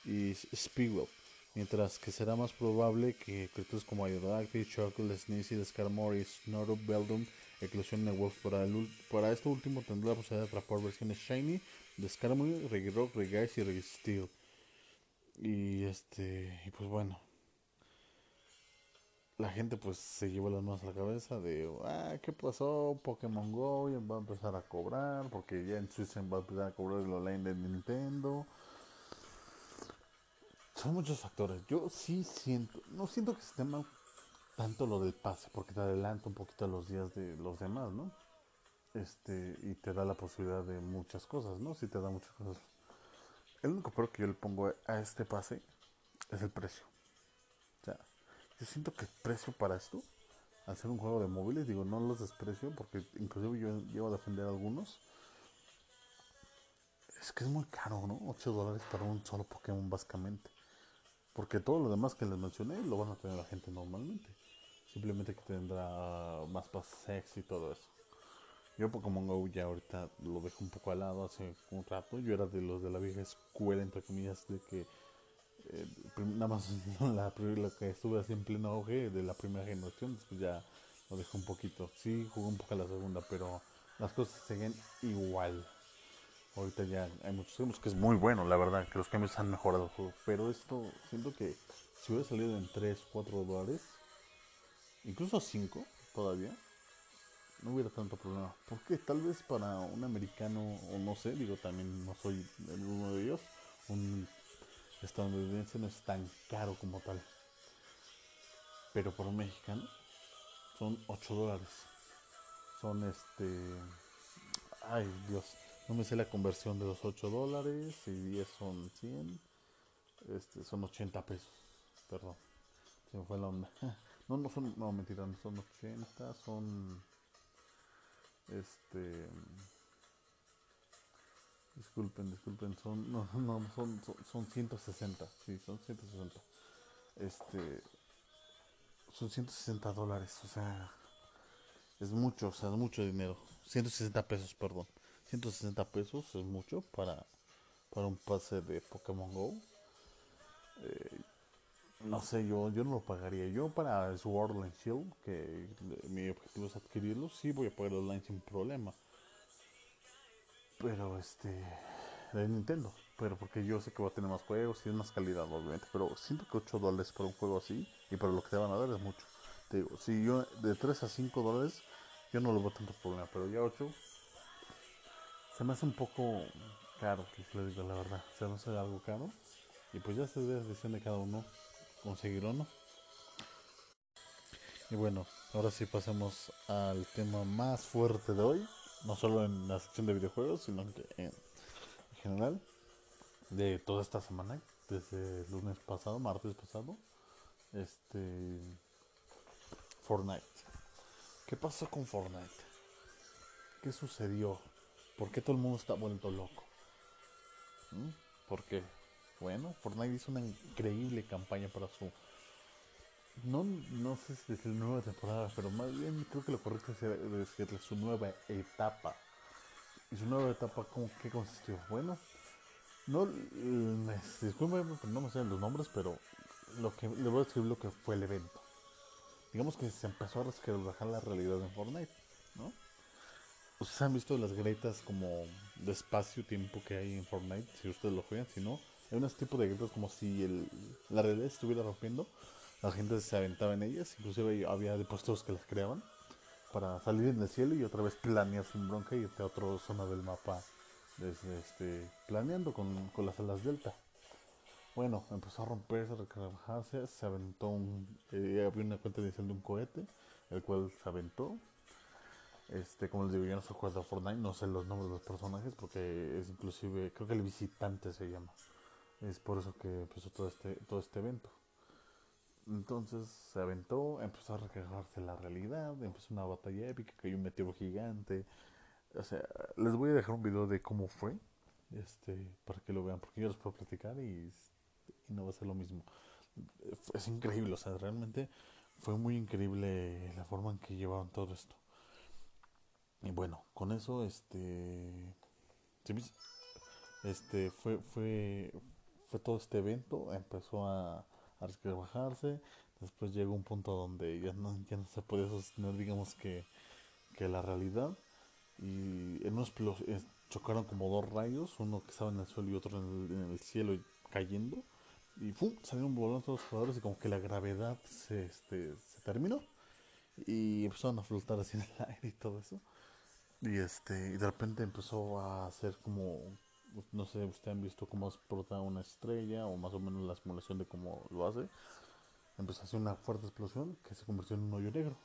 y Speedwell mientras que será más probable que criaturas como Aerodactyl, Chocolate, Sneezy, Skarmory, Snorlax, Beldum eclosionen en Wolf. Para, el, para esto último tendrá la posibilidad de atrapar versiones Shiny de Skarmory, Regirock, Regice y Registeel. Y este, y pues bueno, la gente pues se llevó las manos a la cabeza de, ah, ¿qué pasó? Pokémon Go va a empezar a cobrar, porque ya en Suiza va a empezar a cobrar el online de Nintendo son muchos factores. Yo sí siento, no siento que se tema tanto lo del pase, porque te adelanta un poquito los días de los demás, ¿no? Este, y te da la posibilidad de muchas cosas, ¿no? Sí te da muchas cosas. El único pero que yo le pongo a este pase es el precio. yo siento que el precio para esto, ser un juego de móviles, digo, no los desprecio porque inclusive yo llevo a defender a algunos. Es que es muy caro, ¿no? 8 dólares para un solo Pokémon básicamente. Porque todo lo demás que les mencioné lo van a tener la gente normalmente. Simplemente que tendrá más pases y todo eso. Yo Pokémon GO ya ahorita lo dejo un poco al lado hace un rato. Yo era de los de la vieja escuela, entre comillas, de que eh, nada más la, lo que estuve así en pleno auge de la primera generación, después ya lo dejé un poquito. Sí, jugué un poco a la segunda, pero las cosas siguen igual. Ahorita ya hay muchos cambios que es muy bueno, la verdad, que los cambios han mejorado el juego. Pero esto, siento que si hubiera salido en 3, 4 dólares, incluso 5 todavía, no hubiera tanto problema. Porque tal vez para un americano, o no sé, digo, también no soy uno de ellos, un estadounidense no es tan caro como tal. Pero por un mexicano son 8 dólares. Son este... Ay Dios, no me sé la conversión de los 8 dólares y 10 son 100. Este, son 80 pesos. Perdón, se me fue la onda. No, no son, no mentira, no son 80, son este. Disculpen, disculpen, son. No, no, son, son, 160. Sí, son 160. Este. Son 160 dólares, o sea. Es mucho, o sea, es mucho dinero. 160 pesos, perdón. 160 pesos es mucho para, para un pase de Pokémon Go. Eh, no sé, yo, yo no lo pagaría. Yo para Sword and Shield, que mi objetivo es adquirirlo, sí voy a pagar online sin problema. Pero este, de Nintendo. Pero porque yo sé que va a tener más juegos y es más calidad, obviamente. Pero siento que 8 dólares por un juego así y para lo que te van a dar es mucho. Te digo, si yo de 3 a 5 dólares, yo no lo veo tanto problema. Pero ya 8 se me hace un poco caro, les digo la verdad. Se me hace algo caro. Y pues ya se ve decisión de cada uno conseguirlo no. Y bueno, ahora sí pasemos al tema más fuerte de hoy, no solo en la sección de videojuegos, sino que en general de toda esta semana, desde lunes pasado, martes pasado, este Fortnite. ¿Qué pasó con Fortnite? ¿Qué sucedió? ¿Por qué todo el mundo está vuelto loco? ¿Mm? ¿Por qué? bueno. Fortnite hizo una increíble campaña para su. No, no sé si la nueva temporada, pero más bien creo que lo correcto es decirle su nueva etapa. Y su nueva etapa, ¿cómo qué consistió? Bueno, no, me, disculpen, no me sé los nombres, pero lo que le voy a describir lo que fue el evento. Digamos que se empezó a resquebrajar la realidad en Fortnite, ¿no? Ustedes han visto las gretas como de espacio-tiempo que hay en Fortnite, si ustedes lo juegan, si no, hay unos tipos de gritos como si el, la realidad estuviera rompiendo. La gente se aventaba en ellas. Inclusive había depósitos que las creaban para salir en el cielo y otra vez planear sin bronca y irte a otra zona del mapa desde este planeando con, con las alas delta. Bueno, empezó a romperse, a recargarse, se aventó un... Eh, había una cuenta inicial de un cohete, el cual se aventó. Este, como les digo, yo no se acuerdo de Fortnite, no sé los nombres de los personajes porque es inclusive, creo que el visitante se llama. Es por eso que empezó todo este, todo este evento. Entonces se aventó, empezó a recargarse la realidad, empezó una batalla épica, cayó un meteoro gigante. O sea, les voy a dejar un video de cómo fue, este, para que lo vean, porque yo les puedo platicar y, y no va a ser lo mismo. Es increíble, o sea, realmente fue muy increíble la forma en que llevaron todo esto. Bueno, con eso, este, este, fue, fue, todo este evento, empezó a, a resquebrajarse, después llegó un punto donde ya no, ya no se podía sostener, digamos que, que la realidad, y en unos chocaron como dos rayos, uno que estaba en el suelo y otro en el, cielo cayendo, y ¡pum! salieron volando todos los jugadores y como que la gravedad se, este, se terminó, y empezaron a flotar así en el aire y todo eso. Y este, y de repente empezó a hacer como no sé, ustedes han visto cómo explota una estrella o más o menos la simulación de cómo lo hace. Empezó a hacer una fuerte explosión que se convirtió en un hoyo negro.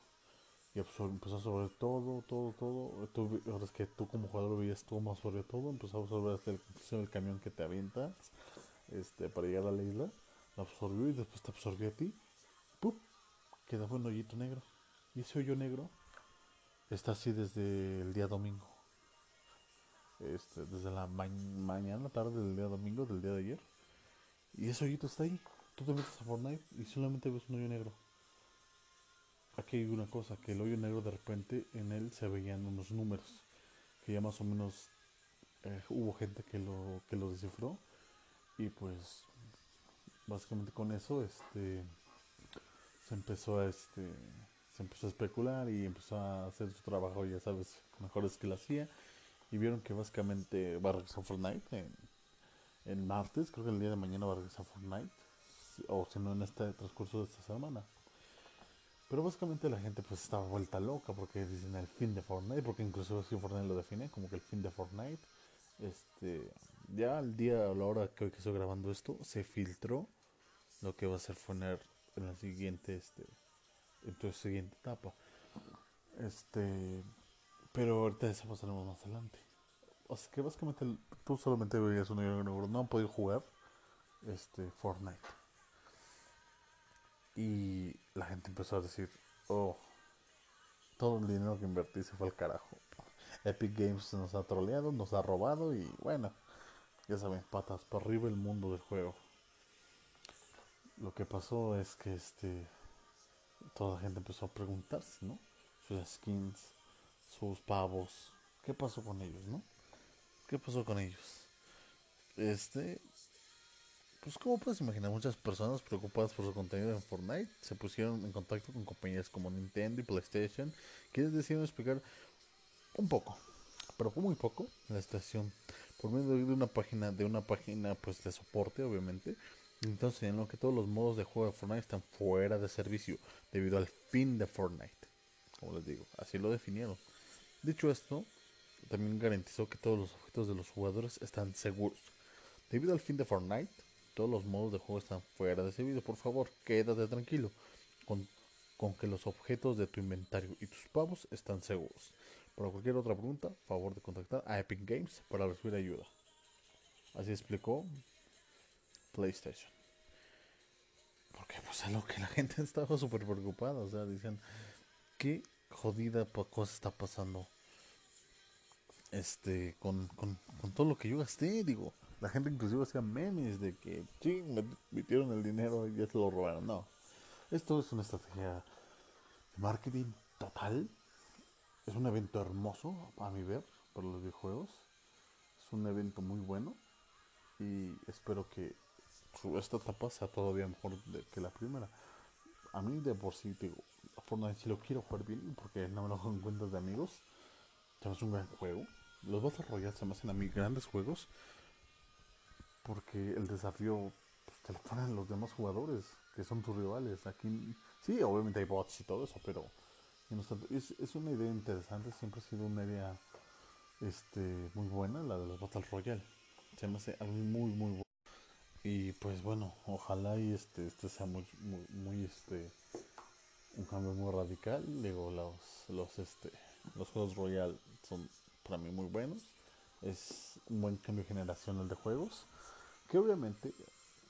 Y empezó a absorber todo, todo, todo. Tú, ahora es que tú como jugador veías cómo absorbió todo. Empezó a absorber hasta el, camión que te avientas este, para llegar a la isla. Lo absorbió y después te absorbió a ti. ¡Pum! quedaba un hoyito negro. Y ese hoyo negro está así desde el día domingo. Este, desde la mañana, tarde del día domingo, del día de ayer. Y ese hoyito está ahí. Tú te metes a Fortnite y solamente ves un hoyo negro. Aquí hay una cosa, que el hoyo negro de repente en él se veían unos números. Que ya más o menos eh, hubo gente que lo, que lo descifró. Y pues básicamente con eso este se empezó a este empezó a especular y empezó a hacer su trabajo ya sabes mejores que lo hacía. Y vieron que básicamente va a regresar Fortnite en, martes creo que el día de mañana va a regresar Fortnite o si no en este transcurso de esta semana. Pero básicamente la gente pues estaba vuelta loca porque dicen el fin de Fortnite porque incluso así Fortnite lo define como que el fin de Fortnite. Este ya al día a la hora que hoy que estoy grabando esto se filtró lo que va a ser poner en la siguiente este tu siguiente etapa. Este pero ahorita eso pasaremos más adelante. O sea que básicamente tú solamente veías un no han podido jugar este Fortnite. Y la gente empezó a decir oh todo el dinero que invertí se fue al carajo. Epic Games nos ha troleado nos ha robado y bueno ya saben patas para arriba el mundo del juego lo que pasó es que este toda la gente empezó a preguntarse, ¿no? Sus skins, sus pavos, ¿qué pasó con ellos, no? ¿Qué pasó con ellos? Este, pues como puedes imaginar, muchas personas preocupadas por su contenido en Fortnite se pusieron en contacto con compañías como Nintendo y PlayStation, quienes decidieron explicar un poco, pero muy poco, la estación por medio de una página, de una página pues de soporte, obviamente, entonces, en lo que todos los modos de juego de Fortnite están fuera de servicio debido al fin de Fortnite. Como les digo, así lo definieron. Dicho esto, también garantizó que todos los objetos de los jugadores están seguros. Debido al fin de Fortnite, todos los modos de juego están fuera de servicio. Por favor, quédate tranquilo con, con que los objetos de tu inventario y tus pavos están seguros. Para cualquier otra pregunta, favor de contactar a Epic Games para recibir ayuda. Así explicó PlayStation. Porque pues a lo que la gente estaba súper preocupada. O sea, dicen, qué jodida cosa está pasando. Este, con, con, con todo lo que yo gasté, digo. La gente inclusive hacía memes de que, sí, me metieron el dinero y ya se lo robaron. No. Esto es una estrategia de marketing total. Es un evento hermoso, a mi ver, por los videojuegos. Es un evento muy bueno. Y espero que esta etapa sea todavía mejor que la primera. A mí de por sí, digo, Fortnite si lo quiero jugar bien, porque no me lo hago en cuentas de amigos. Es un gran juego. Los Battle Royale se me hacen a mí grandes juegos. Porque el desafío pues, te lo ponen los demás jugadores, que son tus rivales. Aquí, sí, obviamente hay bots y todo eso, pero es, es una idea interesante. Siempre ha sido una idea este, muy buena, la de los Battle Royale. Se me hace algo muy, muy bueno. Y pues bueno, ojalá y este, este sea muy, muy, este, un cambio muy radical. Digo, los, los, este, los juegos Royal son para mí muy buenos. Es un buen cambio generacional de juegos. Que obviamente,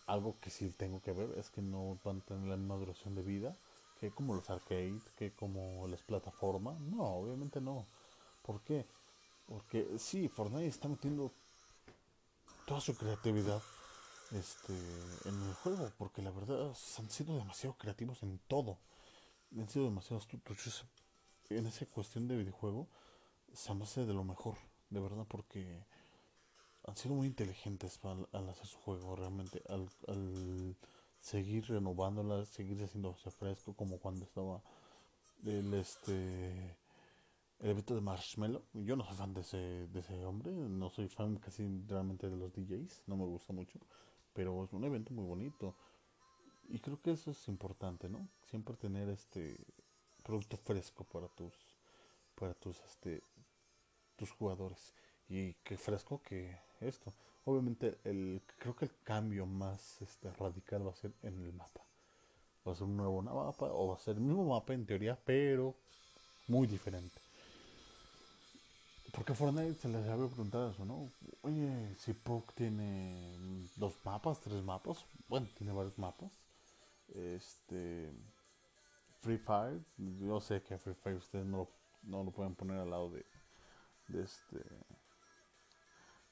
algo que sí tengo que ver es que no van a tener la misma duración de vida que como los arcades, que como las plataformas. No, obviamente no. ¿Por qué? Porque sí, Fortnite está metiendo toda su creatividad este, en el juego, porque la verdad han sido demasiado creativos en todo. Han sido demasiado astutos. En esa cuestión de videojuego, se me hace de lo mejor, de verdad, porque han sido muy inteligentes al, hacer su juego, realmente, al, seguir renovándola, seguir haciéndose fresco, como cuando estaba el este el evento de Marshmallow. Yo no soy fan de ese, de ese hombre, no soy fan casi realmente de los DJs, no me gusta mucho pero es un evento muy bonito. Y creo que eso es importante, ¿no? Siempre tener este producto fresco para tus para tus este tus jugadores y qué fresco que esto. Obviamente el creo que el cambio más este radical va a ser en el mapa. Va a ser un nuevo mapa o va a ser el mismo mapa en teoría, pero muy diferente. Porque Fortnite se les había preguntado eso, ¿no? Oye, si Puck tiene dos mapas, tres mapas, bueno, tiene varios mapas. Este, Free Fire, yo sé que Free Fire ustedes no, no lo pueden poner al lado de, de este.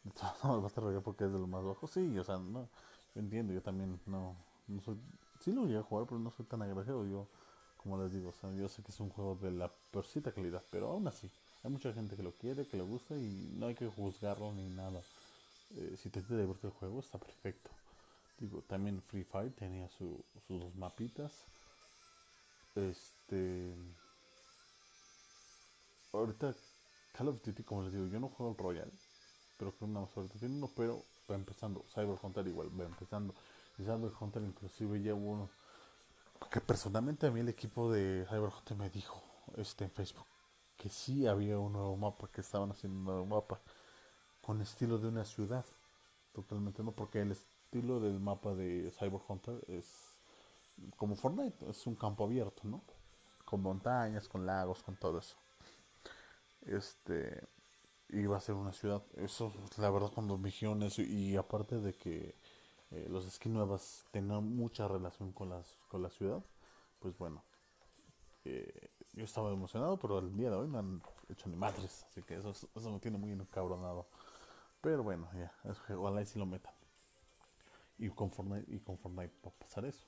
De todo, va a porque es de lo más bajo. Sí, o sea, no, yo entiendo, yo también no, no soy. Sí lo voy a jugar, pero no soy tan agradecido. Yo, como les digo, o sea, yo sé que es un juego de la peorcita calidad, pero aún así, hay mucha gente que lo quiere, que le gusta y no hay que juzgarlo ni nada. Eh, si te divierte el juego, está perfecto. Digo, también Free Fire tenía su, sus dos mapitas. Este. Ahorita, Call of Duty, como les digo, yo no juego el Royal. Pero creo que más ahorita tiene uno, pero va empezando. Cyber Hunter igual, va empezando. Y Cyber Hunter inclusive ya uno. Que personalmente a mí el equipo de Cyber Hunter me dijo este en Facebook que sí había un nuevo mapa, que estaban haciendo un nuevo mapa con estilo de una ciudad. Totalmente no, porque el estilo del mapa de Cyber Hunter es como Fortnite, es un campo abierto, ¿no? Con montañas, con lagos, con todo eso. Este iba a ser una ciudad. Eso, la verdad, cuando misiones y aparte de que eh, los skins nuevas tenían mucha relación con las con la ciudad, pues bueno, eh, yo estaba emocionado, pero el día de hoy no han hecho ni madres, así que eso, eso me tiene muy encabronado. Pero bueno, ya, ojalá y si lo metan. Y conforme, y conforme va a pasar eso.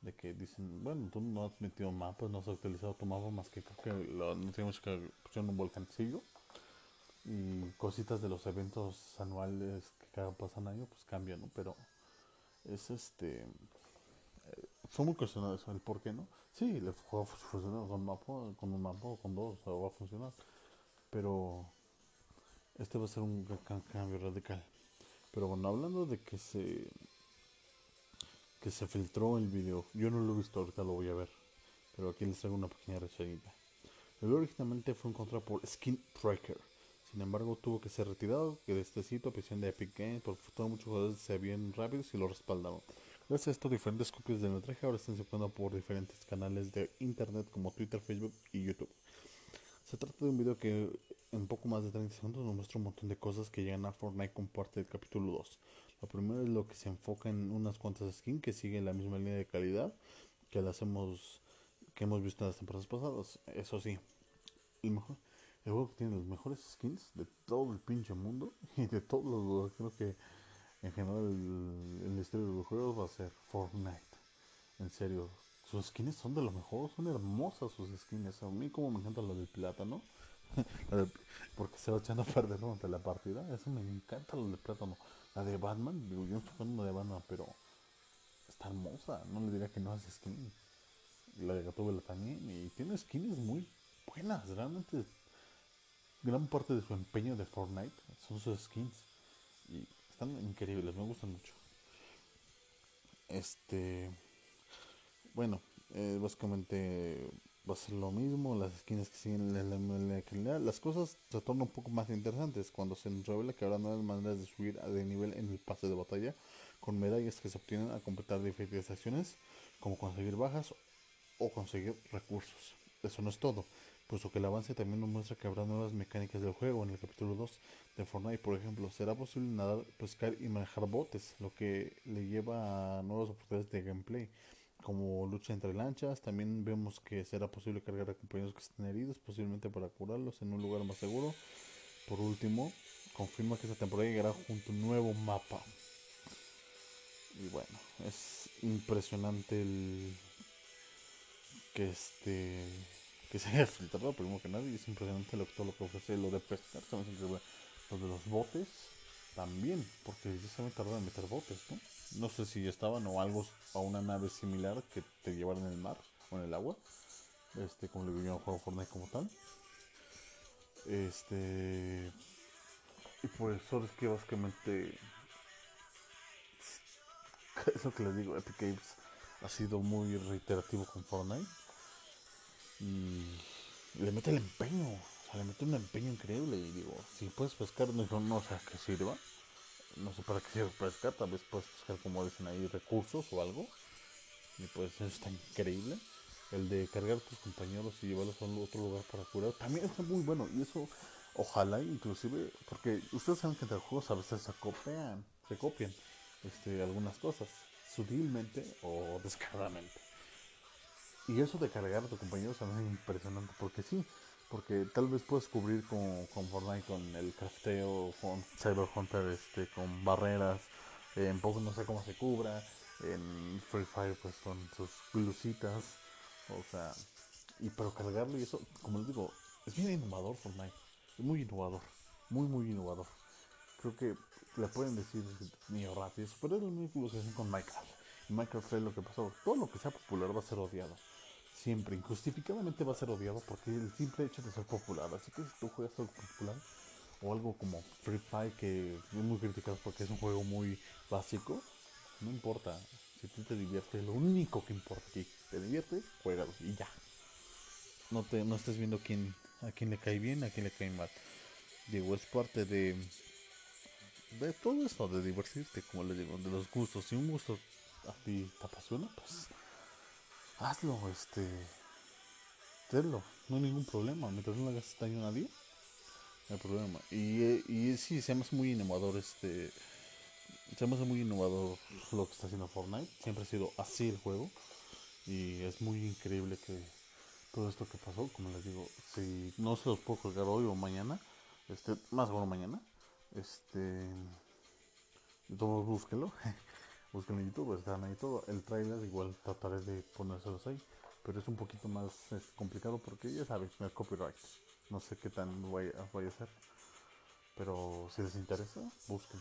De que dicen, bueno, tú no has metido mapas, no has utilizado tu mapa más que creo que lo, no tenemos que pusieron un volcancillo. Y cositas de los eventos anuales que cada pasan año, pues cambian, ¿no? Pero es este. Fue muy cuestionado eso, el por qué, ¿no? Sí, le juego funcionar con, mapa, con un mapa o con dos, o va a funcionar. Pero este va a ser un cambio radical. Pero bueno, hablando de que se que se filtró el video, yo no lo he visto, ahorita lo voy a ver. Pero aquí les traigo una pequeña reseñita. El video originalmente fue encontrado por Skin Tracker. Sin embargo, tuvo que ser retirado que de este sitio a petición de Epic Games, por todos muchos jugadores se habían rápidos y lo respaldaron. Gracias a esto, diferentes copias del metraje ahora están circulando por diferentes canales de internet como Twitter, Facebook y YouTube. Se trata de un video que en poco más de 30 segundos nos muestra un montón de cosas que llegan a Fortnite con parte del capítulo 2. Lo primero es lo que se enfoca en unas cuantas skins que siguen la misma línea de calidad que las hemos que hemos visto en las temporadas pasadas. Eso sí, el mejor el juego que tiene los mejores skins de todo el pinche mundo y de todos los. Creo que en general el, el historia de los juegos va a ser Fortnite. En serio, sus skins son de lo mejor, son hermosas sus skins. A mí como me encanta la del plátano. porque se va echando a perder durante la partida. Eso me encanta la de plátano. La de Batman, digo, yo estoy jugando de Batman, pero está hermosa. No le diría que no hace skin. La de Gatúbela también. Y tiene skins muy buenas. Realmente, gran parte de su empeño de Fortnite son sus skins. Y están increíbles, me gustan mucho. Este. Bueno, eh, básicamente va a ser lo mismo, las skins que siguen la, las cosas se tornan un poco más interesantes cuando se nos revela que habrá nuevas maneras de subir de nivel en el pase de batalla con medallas que se obtienen a completar diferentes acciones como conseguir bajas o conseguir recursos. Eso no es todo, puesto que el avance también nos muestra que habrá nuevas mecánicas del juego. En el capítulo 2 de Fortnite, por ejemplo, será posible nadar, pescar y manejar botes, lo que le lleva a nuevas oportunidades de gameplay como lucha entre lanchas. También vemos que será posible cargar a compañeros que estén heridos, posiblemente para curarlos en un lugar más seguro. Por último, confirma que esta temporada llegará junto a un nuevo mapa. Y bueno, es impresionante el que este que se haya filtrado primero que nada y es impresionante lo, todo lo que ofrece lo de pescar, lo de los botes también, porque ya se me tardado en meter botes, ¿no? No sé si estaban o algo, a una nave similar que te llevaran en el mar o en el agua. Este, como le digo yo, juego Fortnite como tal. Este. Y pues, solo es que básicamente. Es lo que les digo, Epic Games ha sido muy reiterativo con Fortnite. Y le mete el empeño, o sea, le mete un empeño increíble. Y digo, si puedes pescar, no, no o sea, que sirva no sé para qué sirve pescar, tal vez puedes buscar como dicen ahí recursos o algo. Y pues eso está increíble. El de cargar a tus compañeros y llevarlos a otro lugar para curar también está muy bueno. Y eso, ojalá inclusive, porque ustedes saben que entre juegos a veces se copian, se copian este, algunas cosas, sutilmente o descaradamente. Y eso de cargar a tu compañero también es impresionante, porque sí, porque tal vez puedes cubrir con, con Fortnite con el crafteo, con Cyber Hunter este, con barreras, en poco no sé cómo se cubra, en Free Fire pues con sus lucitas, o sea, y pero cargarlo y eso, como les digo, es bien innovador Fortnite, es muy innovador, muy muy innovador. Creo que le pueden decir niño rápido, pero es lo mismo que hacen con Minecraft. Minecraft es lo que pasó, todo lo que sea popular va a ser odiado siempre, injustificadamente va a ser odiado porque el simple hecho de ser popular. Así que si tú juegas algo popular o algo como Free Fire que es muy criticado porque es un juego muy básico, no importa. Si tú te diviertes, lo único que importa aquí, te diviertes, juégalo y ya. No te no estés viendo quién, a quién le cae bien, a quién le cae mal. Digo, es parte de de todo eso, de divertirte, como les digo, de los gustos. Si un gusto a ti te apasiona, pues hazlo, este, hazlo, no hay ningún problema, mientras no le hagas daño a nadie, no hay problema. Y, eh, y sí, se me hace muy innovador, este, se me hace muy innovador lo que está haciendo Fortnite, siempre ha sido así el juego, y es muy increíble que todo esto que pasó, como les digo, si no se los puedo colgar hoy o mañana, este, más bueno mañana, este, todos búsquenlo. busquen en YouTube, están ahí todo. El trailer igual trataré de ponérselos ahí, pero es un poquito más complicado porque ya saben, el copyright. No sé qué tan vaya a ser, pero si les interesa, busquen.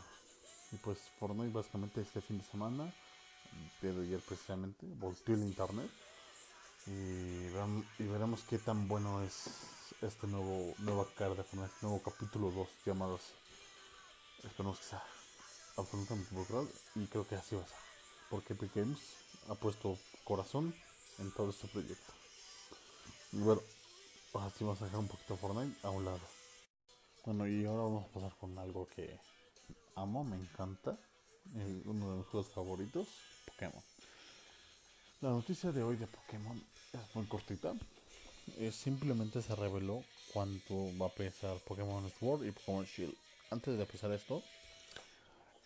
Y pues Fortnite básicamente este fin de semana, de ayer precisamente, volteó el internet y, veremos qué tan bueno es este nuevo nueva cara de Fortnite, nuevo capítulo 2 llamados esperemos que sea absolutamente brutal y creo que así va a ser. Porque Epic Games ha puesto corazón en todo este proyecto. Bueno, así vamos a dejar un poquito Fortnite a un lado. Bueno, y ahora vamos a pasar con algo que amo, me encanta. uno de mis juegos favoritos, Pokémon. La noticia de hoy de Pokémon es muy cortita. Es, simplemente se reveló cuánto va a pesar Pokémon Sword y Pokémon Shield. Antes de empezar esto,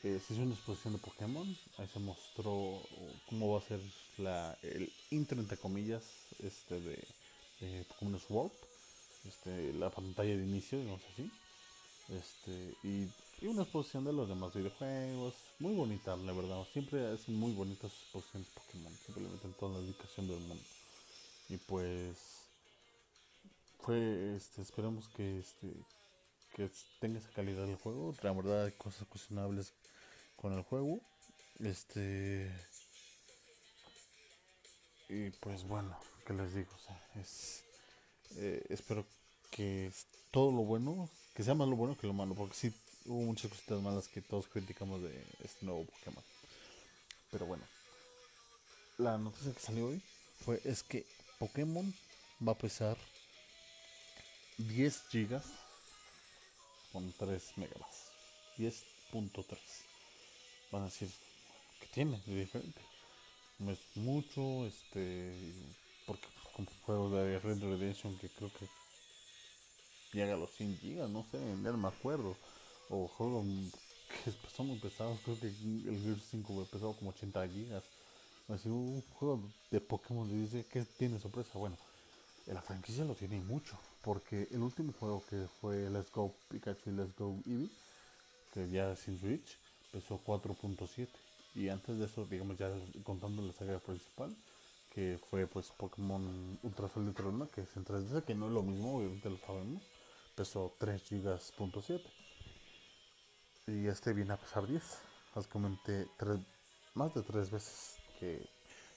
eh, se hizo una exposición de Pokémon, ahí se mostró cómo va a ser la, el intro entre comillas este de, de Pokémon Sword, este, la pantalla de inicio, digamos así, este, y, y, una exposición de los demás videojuegos, muy bonita la verdad, siempre hacen muy bonitas exposiciones Pokémon, simplemente en toda la dedicación del mundo. Y pues fue este esperemos que este que tenga esa calidad del juego. La verdad hay cosas cuestionables con el juego. Este. Y pues bueno, que les digo? es. Eh, espero que todo lo bueno, que sea más lo bueno que lo malo, porque sí hubo muchas cositas malas que todos criticamos de este nuevo Pokémon. Pero bueno, la noticia que salió hoy fue es que Pokémon va a pesar 10 gigas con 3 megas. 10.3 van a decir que tiene de diferente. No es mucho, este, porque como juegos de Red Redemption que creo que llega a los 100 gigas, no sé, no me acuerdo. O juegos que son muy pesados, creo que el Gear 5 pesado como 80 gigas. Así un juego de Pokémon dice que tiene sorpresa. Bueno, la franquicia lo tiene mucho, porque el último juego que fue Let's Go Pikachu y Let's Go Eevee, que ya sin Switch, pesó 4.7 y antes de eso digamos ya contando la saga principal que fue pues Pokémon Ultra Sol y que es en 3DS que no es lo mismo obviamente lo sabemos pesó 3 gigas y este viene a pesar 10 básicamente tres, más de 3 veces que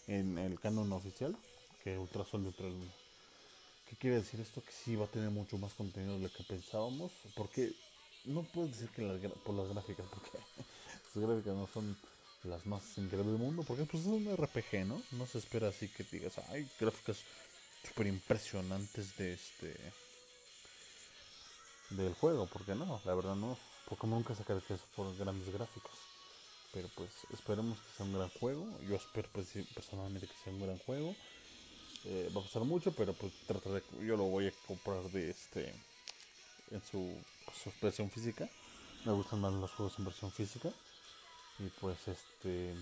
en el canon oficial que Ultra Sol y ¿Qué quiere decir esto? Que sí va a tener mucho más contenido de lo que pensábamos porque no puedo decir que por las gráficas porque sus gráficas no son las más increíbles del mundo, porque pues es un RPG, ¿no? No se espera así que digas, hay gráficas súper impresionantes de este del juego, porque no, la verdad no, Pokémon nunca se caracteriza por grandes gráficos. Pero pues esperemos que sea un gran juego. Yo espero pues, personalmente que sea un gran juego. Eh, va a pasar mucho, pero pues trataré, yo lo voy a comprar de este en su, su versión física. Me gustan más los juegos en versión física. Y pues este,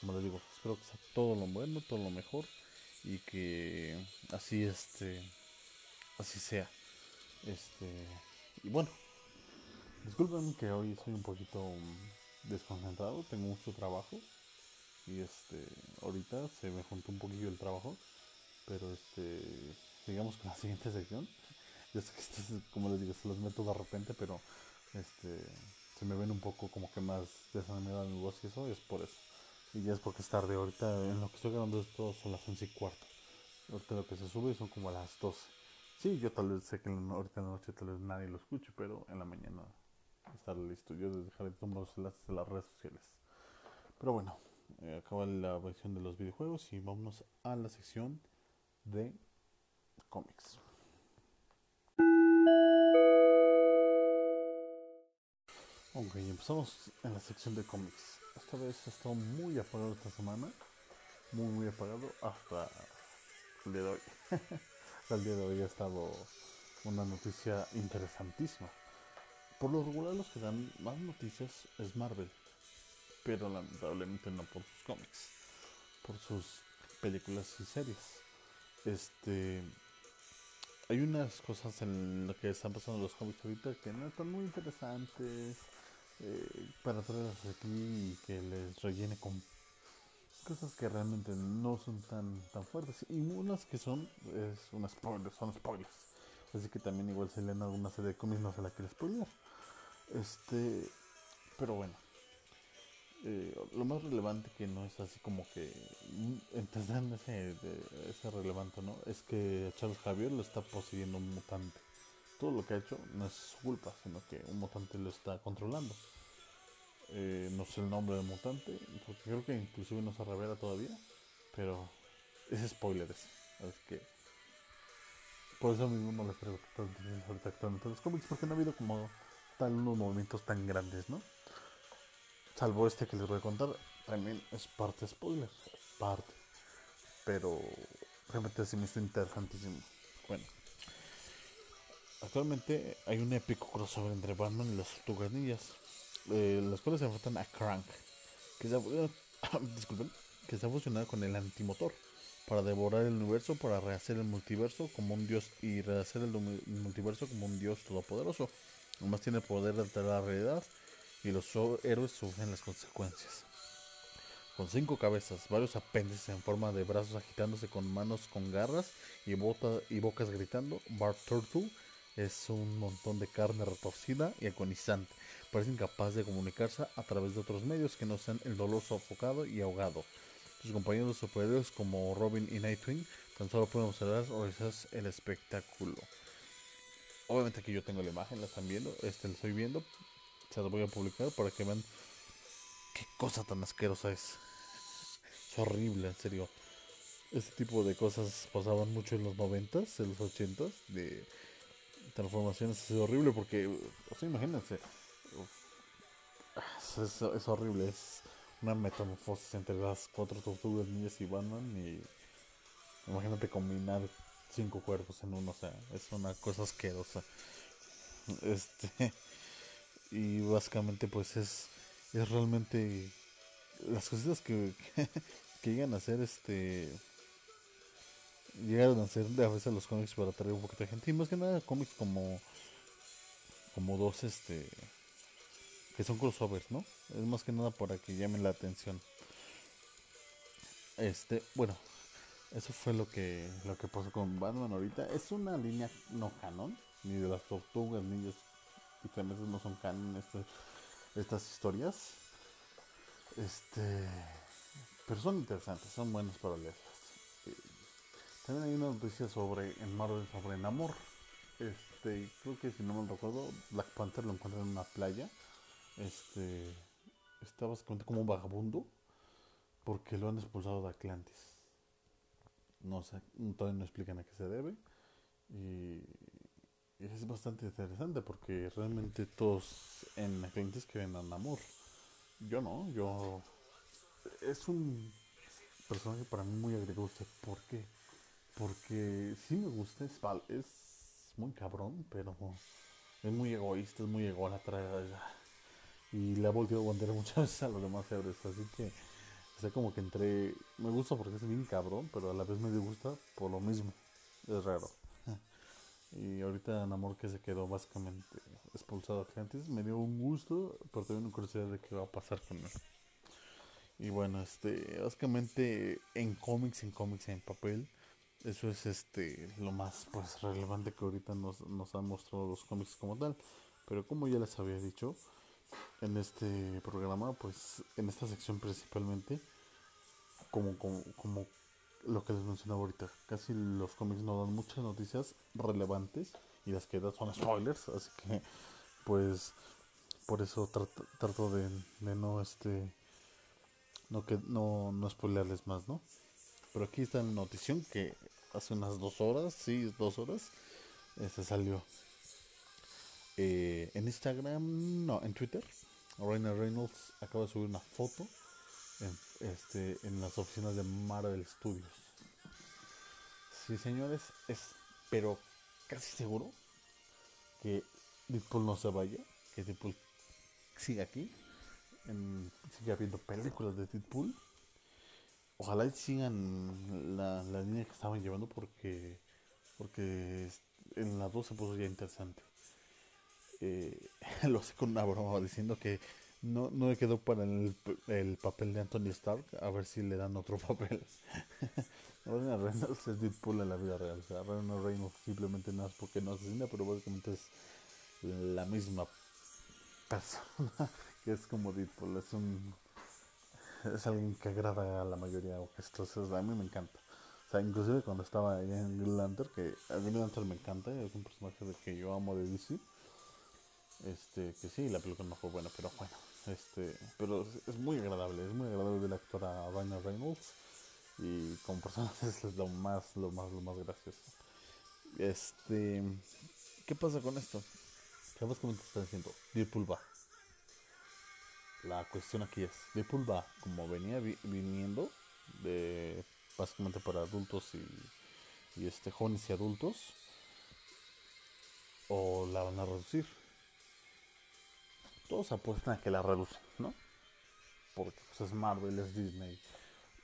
como les digo, espero que sea todo lo bueno, todo lo mejor. y que así este así sea. Este y bueno, disculpen que hoy soy un poquito desconcentrado, tengo mucho trabajo y este ahorita se me juntó un poquillo el trabajo, pero este sigamos con la siguiente sección. Yo sé que esto como les digo, se los meto de repente, pero este se me ven un poco como que más desanimada mi voz y eso es por eso. Y ya es porque es tarde. Ahorita en lo que estoy grabando esto son las 11 y cuarto. Ahorita lo que se sube son como las 12. Sí, yo tal vez sé que ahorita en la noche tal vez nadie lo escuche, pero en la mañana estar listo. Yo les dejaré todos los enlaces en las redes sociales. Pero bueno, acaba la versión de los videojuegos y vámonos a la sección de cómics. Ok, empezamos en la sección de cómics. Esta vez he estado muy apagado esta semana. Muy, muy apagado hasta el día de hoy. hasta el día de hoy ha estado una noticia interesantísima. Por lo regular los que dan más noticias es Marvel. Pero lamentablemente no por sus cómics. Por sus películas y series. Este hay unas cosas en lo que están pasando los cómics ahorita que no están muy interesantes eh, para traerlas aquí y que les rellene con cosas que realmente no son tan tan fuertes y unas que son es una spoiler, son spoilers así que también igual se leen alguna serie de cómics no se la quiero spoiler este pero bueno eh, lo más relevante que no es así como que entendan ese, ese relevante no es que Charles Javier lo está poseyendo un mutante todo lo que ha hecho no es su culpa, sino que un mutante lo está controlando. Eh, no sé el nombre del mutante, porque creo que inclusive no se revela todavía, pero es spoiler ese. Así que por eso mismo no les que ahorita actualmente los cómics, porque no ha habido como tal unos movimientos tan grandes, ¿no? Salvo este que les voy a contar, también es parte spoiler, parte. Pero realmente sí me hizo interesantísimo. Bueno. Actualmente hay un épico crossover entre Batman y las tortugas eh, las cuales se enfrentan a Crank, que se, disculpen, que se ha fusionado con el antimotor para devorar el universo, para rehacer el multiverso como un dios y rehacer el, multiverso como un dios todopoderoso. Además tiene poder de alterar la realidad y los héroes sufren las consecuencias. Con cinco cabezas, varios apéndices en forma de brazos agitándose con manos con garras y, y bocas gritando, Bart Turtle es un montón de carne retorcida y agonizante. Parece incapaz de comunicarse a través de otros medios que no sean el dolor sofocado y ahogado. Sus compañeros superiores como Robin y Nightwing tan solo pueden observar o es el espectáculo. Obviamente aquí yo tengo la imagen, la están viendo, este la estoy viendo. Se la voy a publicar para que vean qué cosa tan asquerosa es. Es horrible, en serio. Este tipo de cosas pasaban mucho en los noventas, en los ochentas, de transformaciones es horrible porque, o sea, imagínense, es, horrible, es una metamorfosis entre las cuatro tortugas niñas y Batman y imagínate combinar cinco cuerpos en uno, o sea, es una cosa asquerosa. Este y básicamente pues es es realmente las cositas que, que llegan a hacer este llegaron a hacer a veces los cómics para atraer un poquito de gente y más que nada cómics como como dos este que son crossovers no es más que nada para que llamen la atención. Este bueno eso fue lo que lo que pasó con Batman ahorita. Es una línea no canon ni de las tortugas ni y también no son canon este, estas historias este pero son interesantes son buenas para leerlas también hay una noticia sobre en Marvel sobre Namor. Este, creo que si no me recuerdo, Black Panther lo encuentra en una playa. Este, está básicamente como un vagabundo porque lo han expulsado de Atlantis. No sé, todavía no explican a qué se debe. Y, es bastante interesante porque realmente todos en Atlantis quieren a Namor. Yo no, yo. Es un personaje para mí muy agridulce. ¿Por qué? Porque sí me gusta, es, es muy cabrón, pero es muy egoísta, es muy ególatra. Y le ha volteado a aguantar muchas veces a los demás héroes. Así que sea como que entre, me gusta porque es bien cabrón, pero a la vez me disgusta por lo mismo, es raro. Y ahorita Namor que se quedó básicamente expulsado a Atlantis, me dio un gusto, pero también una curiosidad de qué va a pasar con él. Y bueno, este, básicamente en cómics, en cómics, en papel, eso es este lo más pues relevante que ahorita nos, nos han mostrado los cómics como tal. Pero como ya les había dicho en este programa, pues en esta sección principalmente, como, como, como lo que les mencionaba ahorita, casi los cómics no dan muchas noticias relevantes y las que dan son spoilers, así que pues por eso trato, de, no este no que no, no spoilerles más, ¿no? Pero aquí está la notición que hace unas dos horas, sí, dos horas, este salió eh, en Instagram, no, en Twitter. Raina Reynolds acaba de subir una foto en, este, en las oficinas de Marvel Studios. Sí, señores, es pero casi seguro que Deadpool no se vaya, que Deadpool siga aquí en, sigue habiendo películas de Deadpool. Ojalá sigan la, la línea que estaban llevando porque porque en las dos se puso ya interesante. Eh, lo sé con una broma diciendo que no, no le quedó para el, el, papel de Anthony Stark, a ver si le dan otro papel. Ryan Reynolds es Deadpool en la vida real, Reynolds simplemente no es porque no asesina, pero básicamente es la misma persona que es como Deadpool, es un es alguien que agrada a la mayoría entonces a mí me encanta. O sea, inclusive cuando estaba ahí en Green Lantern, que a Green Lantern me encanta, es un personaje de que yo amo de DC. Este, que sí, la película no fue buena, pero bueno, este, pero es, muy agradable, es muy agradable ver actor a Ryan Reynolds y como persona es lo más, lo más, lo más gracioso. Este, ¿qué pasa con esto? ¿Qué más te está diciendo? Deadpool va la cuestión aquí es, Deadpool va como venía viniendo básicamente para adultos y, y este jóvenes y adultos o la van a reducir. Todos apuestan a que la reducen, ¿no? Porque pues, es Marvel, es Disney.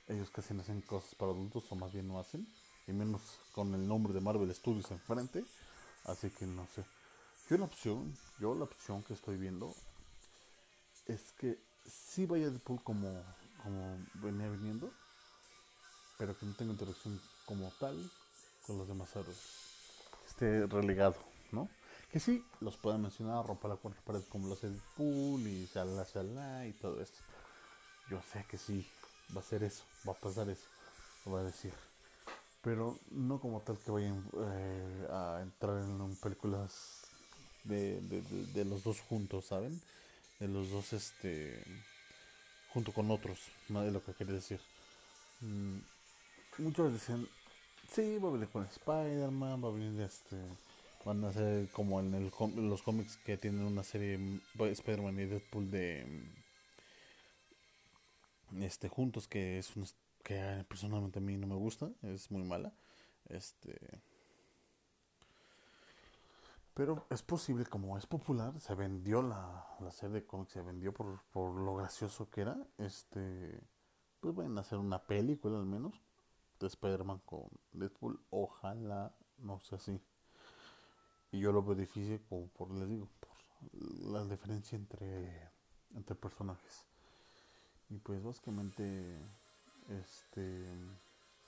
Ellos casi no hacen cosas para adultos o más bien no hacen. Y menos con el nombre de Marvel Studios enfrente. Así que no sé. Yo la opción, yo la opción que estoy viendo es que sí vaya Deadpool como, como venía viniendo, pero que no tenga interacción como tal con los demás héroes. Esté relegado, ¿no? Que sí, los pueden mencionar, romper la cuarta pared como lo hace Deadpool y shalala, shalala y todo esto. Yo sé que sí, va a ser eso, va a pasar eso, lo va a decir. Pero no como tal que vayan eh, a entrar en películas de, de, de los dos juntos, ¿saben? de los dos este junto con otros no es lo que quiere decir mm, muchos decían sí va a venir con Spider-Man va a venir este van a ser como en, el, los cómics que tienen una serie mm, Spider-Man y Deadpool de mm, este juntos que es una que personalmente a mí no me gusta es muy mala este pero es posible, como es popular, se vendió la, la serie de cómics, se vendió por, por lo gracioso que era. Este, pues van a hacer una película al menos de Spider-Man con Deadpool. Ojalá no sea así. Y yo lo veo difícil, como por les digo, por la diferencia entre, entre personajes. Y pues básicamente, este,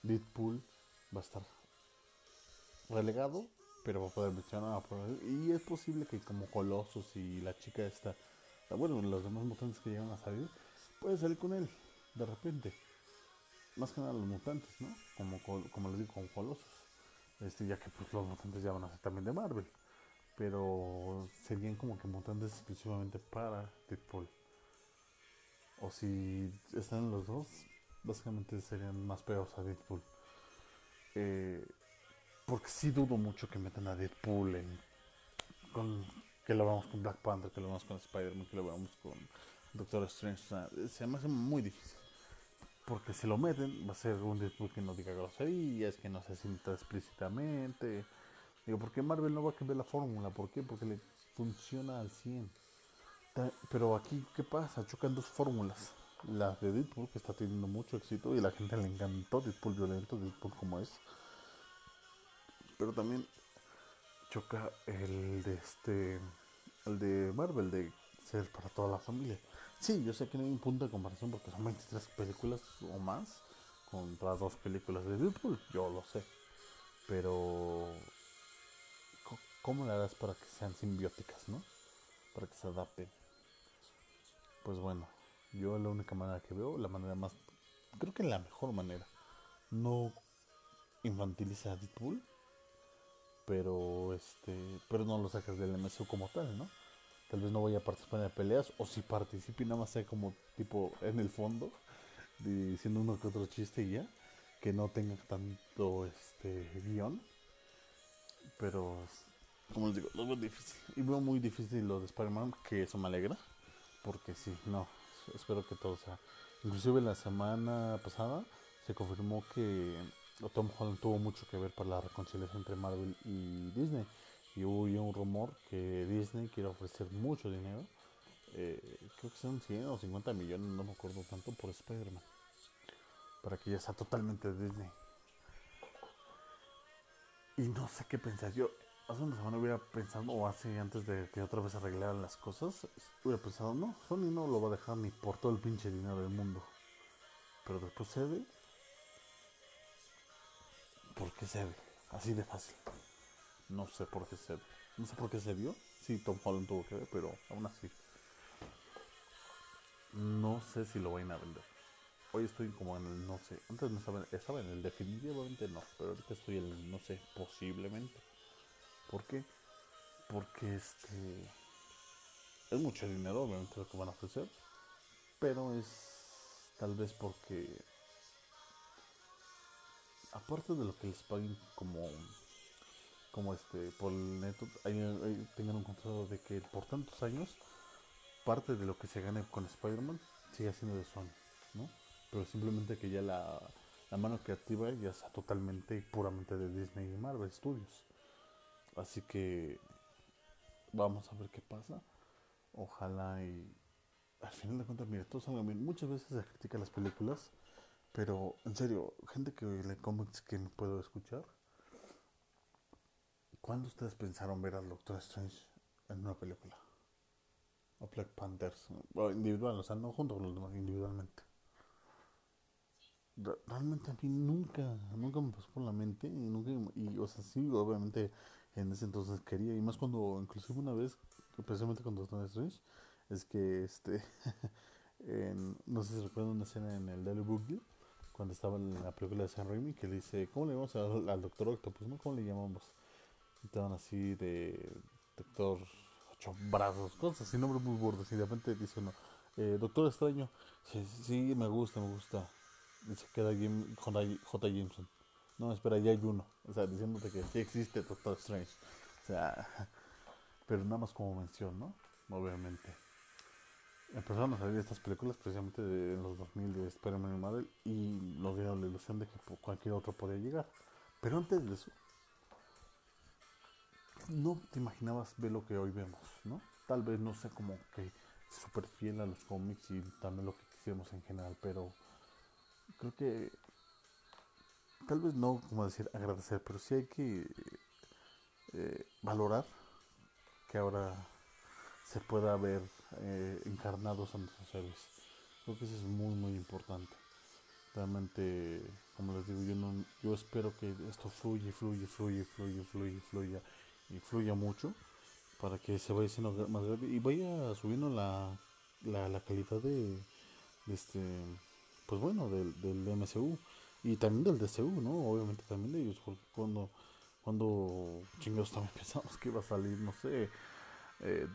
Deadpool va a estar relegado pero va a poder mencionar y es posible que como Colosos y la chica esta bueno los demás mutantes que llegan a salir puede salir con él de repente. Más que nada los mutantes no como como les digo con Colosos este ya que pues los mutantes ya van a ser también de Marvel pero serían como que mutantes exclusivamente para Deadpool o si están los dos básicamente serían más pegados a Deadpool eh, porque sí dudo mucho que metan a Deadpool en, con, que lo vamos con Black Panther, que lo vamos con Spider-Man, que lo vamos con Doctor Strange. se me hace muy difícil. Porque si lo meten, va a ser un Deadpool que no diga groserías, que no se sienta explícitamente. Digo, porque Marvel no va a cambiar la fórmula. ¿Por qué? Porque le funciona al 100. Pero aquí, ¿qué pasa? Chocan dos fórmulas. la de Deadpool, que está teniendo mucho éxito y la gente le encantó Deadpool violento, Deadpool como es. Pero también choca el de este, el de Marvel, de ser para toda la familia. Sí, yo sé que no hay un punto de comparación porque son 23 películas o más contra dos películas de Deadpool, yo lo sé. Pero, ¿cómo le harás para que sean simbióticas, no? Para que se adapten. Pues bueno, yo la única manera que veo, la manera más, creo que la mejor manera, no infantiliza a Deadpool, pero este, pero no lo sacas del MSU como tal, ¿no? Tal vez no voy a participar en peleas, o si participe nada más sea como tipo en el fondo, diciendo uno que otro chiste y ya, que no tenga tanto este guion. Pero, como les digo, lo veo difícil. Y veo muy difícil lo de Spider-Man, que eso me alegra, porque sí, no, espero que todo sea. Inclusive la semana pasada se confirmó que Tom Holland tuvo mucho que ver para la reconciliación entre Marvel y Disney y hubo un rumor que Disney quiere ofrecer mucho dinero, eh, creo que son 100 o 50 millones, no me acuerdo tanto, por Spider-Man, para que ya sea totalmente Disney. Y no sé qué pensar, yo hace una semana hubiera pensado, o hace antes de que otra vez arreglaran las cosas, hubiera pensado, no, Sony no lo va a dejar ni por todo el pinche dinero del mundo. Pero después cede. ¿Por qué cede? Así de fácil. No sé por qué se, no sé por qué se dio. Sí, Tom Holland tuvo que ver, pero aún así. No sé si lo vayan a vender. Hoy estoy como en el no sé. Antes no estaba, estaba en el definitivamente no, pero ahorita estoy en el no sé, posiblemente. ¿Por qué? Porque este es mucho dinero, obviamente lo que van a ofrecer, pero es tal vez porque aparte de lo que les paguen como como este por el neto tengan un contrato de que por tantos años parte de lo que se gane con Spider-Man siga siendo de Sony, ¿no? Pero simplemente que ya la, la mano creativa ya sea totalmente y puramente de Disney y Marvel Studios. Así que vamos a ver qué pasa. Ojalá y al final de cuentas, mira, todo salga bien. Muchas veces se critica las películas, pero en serio, gente que lee cómics que me puedo escuchar, ¿Cuándo ustedes pensaron ver al Doctor Strange en una película? O Black Panthers, o individual, o sea, no junto con los demás, individualmente. Realmente a mí nunca, nunca me pasó por la mente, y nunca, y o sea, sí, obviamente en ese entonces quería, y más cuando, inclusive una vez, especialmente con Doctor Strange, es que este, no sé si recuerdan una escena en el Daily Boogie, cuando estaba en la película de San Raimi, que le dice, ¿cómo le llamamos al, al Doctor Octopus? ¿Cómo le llamamos? Estaban así de doctor ocho brazos, cosas así, nombres muy burdos. Y de repente dice uno, eh, doctor extraño, sí, me gusta, me gusta. Y se queda J. J. Jameson. No, espera, ya hay uno. O sea, diciéndote que sí existe Doctor Strange. O sea, pero nada más como mención, ¿no? Obviamente. Empezaron a salir estas películas precisamente de, en los 2000 de Spider-Man y Marvel y nos dieron la ilusión de que cualquier otro podía llegar. Pero antes de eso, no te imaginabas ver lo que hoy vemos, ¿no? Tal vez no sea como que súper fiel a los cómics y también lo que quisiéramos en general, pero creo que tal vez no, como decir, agradecer, pero sí hay que eh, valorar que ahora se pueda ver eh, encarnados a nuestros héroes. Creo que eso es muy, muy importante. Realmente, como les digo, yo, no, yo espero que esto fluya, fluya, fluya, fluya, fluya, fluya y fluya mucho para que se vaya siendo más grande y vaya subiendo la, la, calidad de, este pues bueno del, del MCU y también del DCU no obviamente también de ellos porque cuando cuando chingados también pensamos que iba a salir no sé eh,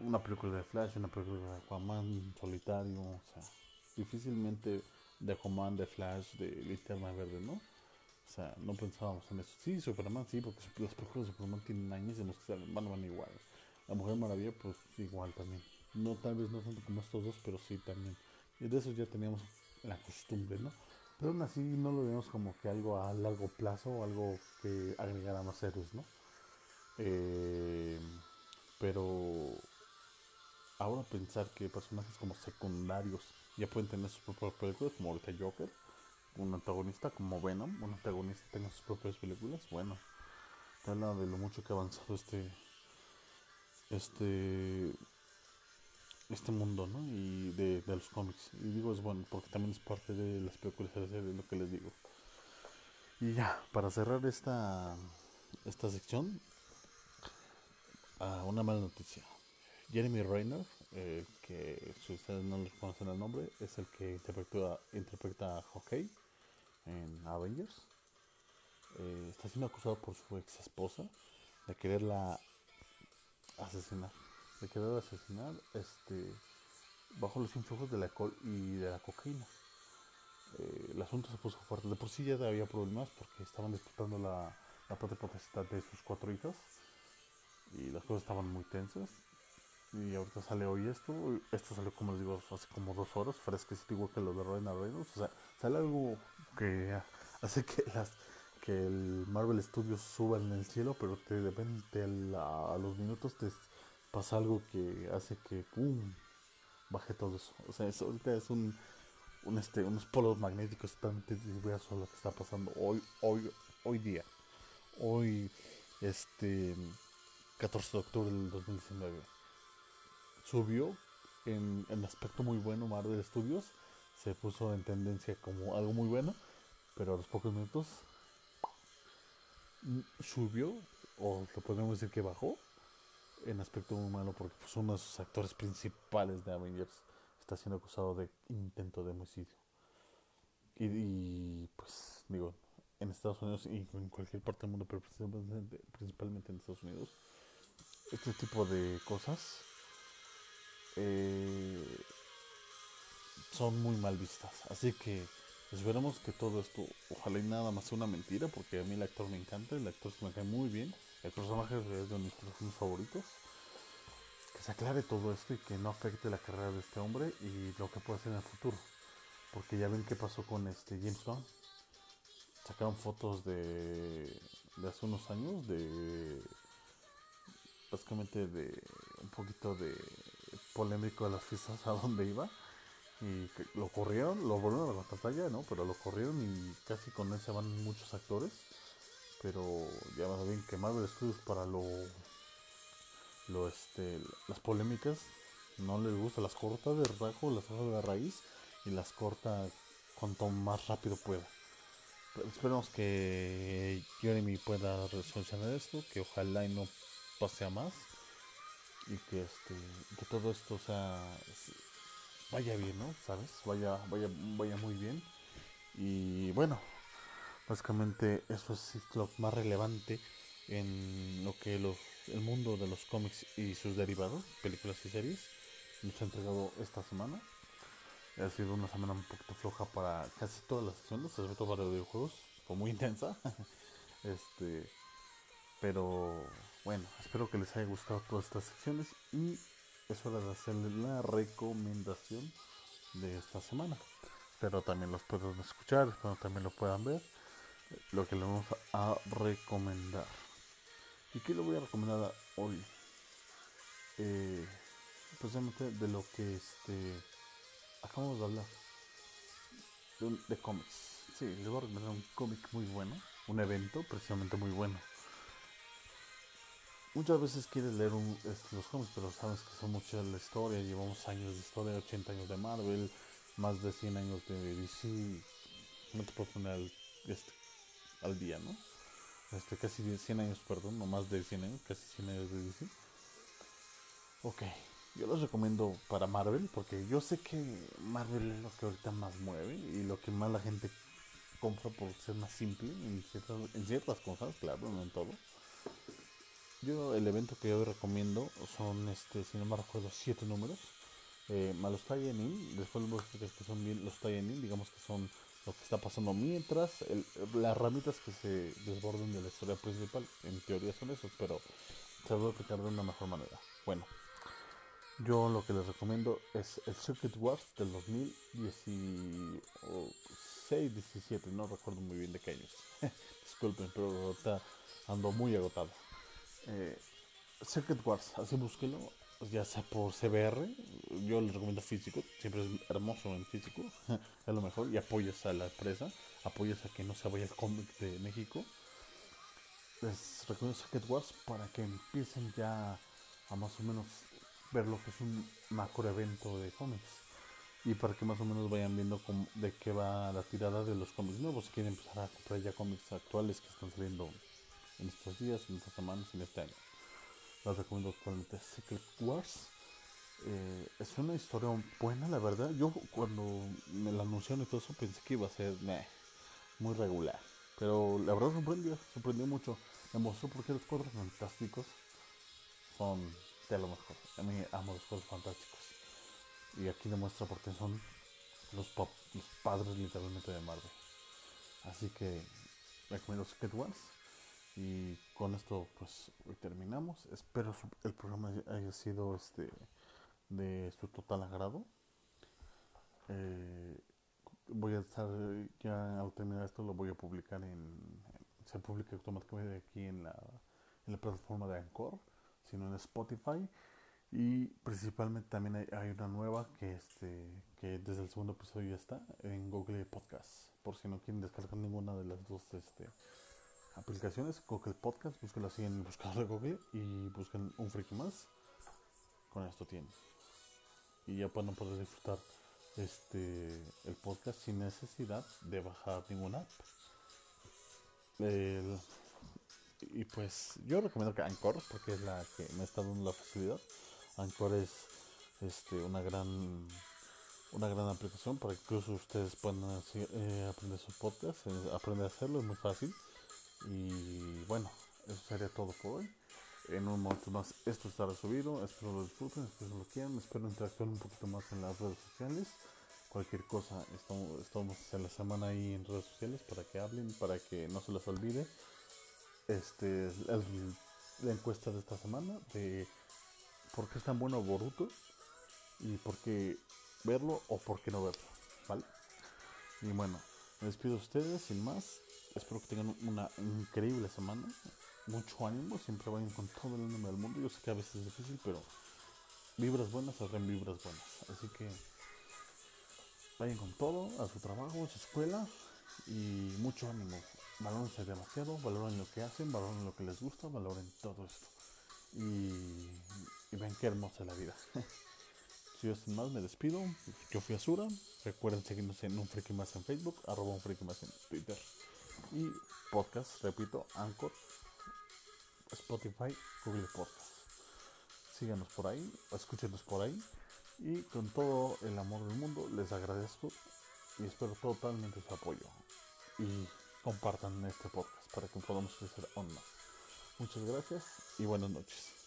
una película de Flash una película de Aquaman solitario o sea difícilmente de Aquaman de Flash de Linterna Verde no sea, no pensábamos en eso. Sí, Superman, sí, porque las películas de Superman tienen los que salen, van, van igual. La Mujer Maravilla, pues igual también. No, tal vez no tanto como estos dos, pero sí también. Y de eso ya teníamos la costumbre, ¿no? Pero aún así no lo vemos como que algo a largo plazo o algo que agregara más héroes, ¿no? Eh, pero ahora pensar que personajes como secundarios ya pueden tener sus propias películas, como ahorita Joker, un antagonista como Venom, un antagonista tenga sus propias películas, bueno, te habla de lo mucho que ha avanzado este este este mundo, ¿no? Y de, los cómics. Y digo es bueno porque también es parte de las películas de lo que les digo. Y ya, para cerrar esta esta sección, una mala noticia. Jeremy Renner, eh, que si ustedes no les conocen el nombre, es el que interpreta, interpreta a Hawkeye en Avengers. Eh, está siendo acusado por su ex esposa de quererla asesinar. De querer asesinar este, bajo los influjos del alcohol y de la cocaína. Eh, el asunto se puso fuerte. De por sí ya había problemas porque estaban disputando la, la potestad de sus cuatro hijas y las cosas estaban muy tensas. Y ahorita sale hoy esto. Esto salió, como les digo, hace como dos horas, fresquecito igual que lo de Ryan Reynolds. O sea, sale algo que hace que las que el Marvel Studios suba en el cielo, pero de repente a, los minutos te pasa algo que hace que ¡pum! baje todo eso. O sea, eso ahorita es un, un este, unos polos magnéticos totalmente diversos lo que está pasando hoy, hoy, hoy día. Hoy, este 14 de octubre del 2019. Subió en, en aspecto muy bueno Marvel Studios. Se puso en tendencia como algo muy bueno. Pero a los pocos minutos mm, subió, o lo podemos decir que bajó, en aspecto muy malo porque pues, uno de sus actores principales de Avengers está siendo acusado de intento de homicidio. Y, pues digo, en Estados Unidos y en cualquier parte del mundo, pero principalmente en Estados Unidos, este tipo de cosas eh, son muy mal vistas. Así que esperemos que todo esto, ojalá y nada más sea una mentira, porque a mí el actor me encanta, el actor se me cae muy bien, el personaje es de mis personajes favoritos. Que se aclare todo esto y que no afecte la carrera de este hombre y lo que puede hacer en el futuro. Porque ya ven qué pasó con este James Gunn. Sacaron fotos de, de hace unos años de básicamente de un poquito de polémico de las fiestas a donde iba y lo corrieron, lo volvieron a la pantalla, ¿no? Pero lo corrieron y casi con él se van muchos actores. Pero ya más bien que Marvel Studios para lo, lo este, las polémicas no les gusta, las corta de rajo, las hojas de raíz y las corta cuanto más rápido pueda. Pero esperemos que Jeremy pueda resolucionar esto, que ojalá y no pase a más y que este que todo esto sea vaya bien no sabes vaya vaya vaya muy bien. Y bueno básicamente eso es lo más relevante en lo que los el mundo de los cómics y sus derivados películas y series nos ha entregado esta semana. Ha sido una semana un poquito floja para casi todas las sesiones sobre todo para videojuegos. Fue muy intensa. Este pero bueno, espero que les haya gustado todas estas secciones y es hora de hacerles la recomendación de esta semana. Espero también los puedan escuchar, espero también lo puedan ver. Lo que les vamos a recomendar. ¿Y qué le voy a recomendar hoy? Eh, precisamente de lo que este acabamos de hablar. De, de cómics. Sí, les voy a recomendar un cómic muy bueno. Un evento precisamente muy bueno muchas veces quieres leer este, los cómics, pero sabes que son muchas la historia, llevamos años de historia, 80 años de Marvel, más de 100 años de DC, no te puedo poner al, este, día, ¿no? Este, casi 100 años, perdón, no más de 100 años, casi 100 años de DC. Ok, yo los recomiendo para Marvel, porque yo sé que Marvel es lo que ahorita más mueve y lo que más la gente compra por ser más simple en ciertas cosas, claro, no en todo. Yo el evento que yo recomiendo son, este, si no me recuerdo, siete números. Eh, los tie-in, después los que son bien, los tie-in, digamos que son lo que está pasando mientras las ramitas que se desborden de la historia principal, en teoría son esos, pero se va a aplicar de una mejor manera. Bueno, yo lo que les recomiendo es el Circuit Wars del 2016-17, no recuerdo muy bien de qué años. Disculpen, pero ando muy agotado. Eh, Circuit Wars, así búsquelo. ya sea por CBR, yo les recomiendo físico, siempre es hermoso en físico, es lo mejor, y apoyas a la empresa, apoyas a que no se vaya el cómic de México. Les recomiendo Secret Wars para que empiecen ya a más o menos ver lo que es un macro evento de cómics y para que más o menos vayan viendo de qué va la tirada de los cómics nuevos. Si quieren empezar a comprar ya cómics actuales que están saliendo en estos días, en estas semanas, en este año. Les recomiendo actualmente Secret Wars. Eh, es una historia buena, la verdad. Yo cuando me la anunciaron y todo eso pensé que iba a ser muy regular. Pero la verdad sorprendió, sorprendió mucho. Me mostró porque los cuadros fantásticos son de lo mejor. A mí amo los cuadros fantásticos. Y aquí demuestra por qué son los, los padres literalmente de Marvel. Así que recomiendo Secret Wars. Y con esto pues terminamos. Espero el programa haya sido este de su total agrado. Eh, voy a estar ya al terminar esto lo voy a publicar en se publica automáticamente aquí en la, en la plataforma de Anchor, sino en Spotify y principalmente también hay, una nueva que, este, que desde el segundo episodio ya está en Google Podcast. Por si no quieren descargar ninguna de las dos este, aplicaciones, Google Podcast, búsquenlo así en el buscador Google y busquen un friki más. Con esto tienen. Y ya pueden poder disfrutar este el podcast sin necesidad de bajar ninguna app. y pues yo recomiendo que Anchor, porque es la que me está dando la facilidad. Anchor es este, una gran una gran aplicación para que incluso ustedes puedan eh, aprender sus podcasts, eh, aprender a hacerlo, es muy fácil. Y bueno, eso sería todo por hoy. En un momento más esto estará subido, espero lo disfruten, espero lo quieran, espero interactuar un poquito más en las redes sociales. Cualquier cosa, estamos, en la semana ahí en redes sociales para que hablen, para que no se les olvide. Este, la encuesta de esta semana de por qué es tan bueno Boruto y por qué verlo o por qué no verlo, ¿vale? Y bueno, me despido de ustedes sin más. Espero que tengan una increíble semana. Mucho ánimo, siempre vayan con todo el ánimo del mundo. Yo sé que a veces es difícil, pero vibras buenas hacen vibras buenas. Así que vayan con todo, a su trabajo, a su escuela y mucho ánimo. Valórense demasiado, valoren lo que hacen, valoren lo que les gusta, valoren todo esto. Y y ven qué hermosa la vida. si yo más me despido. Yo fui Azura. Recuerden seguirnos en un friki más en Facebook, arroba un friki más en Twitter. Y podcast, repito, Anchor, Spotify, Google Podcast. Síganos por ahí, escúchenos por ahí. Y con todo el amor del mundo les agradezco y espero totalmente su apoyo. Y compartan este podcast para que podamos crecer aún más. Muchas gracias y buenas noches.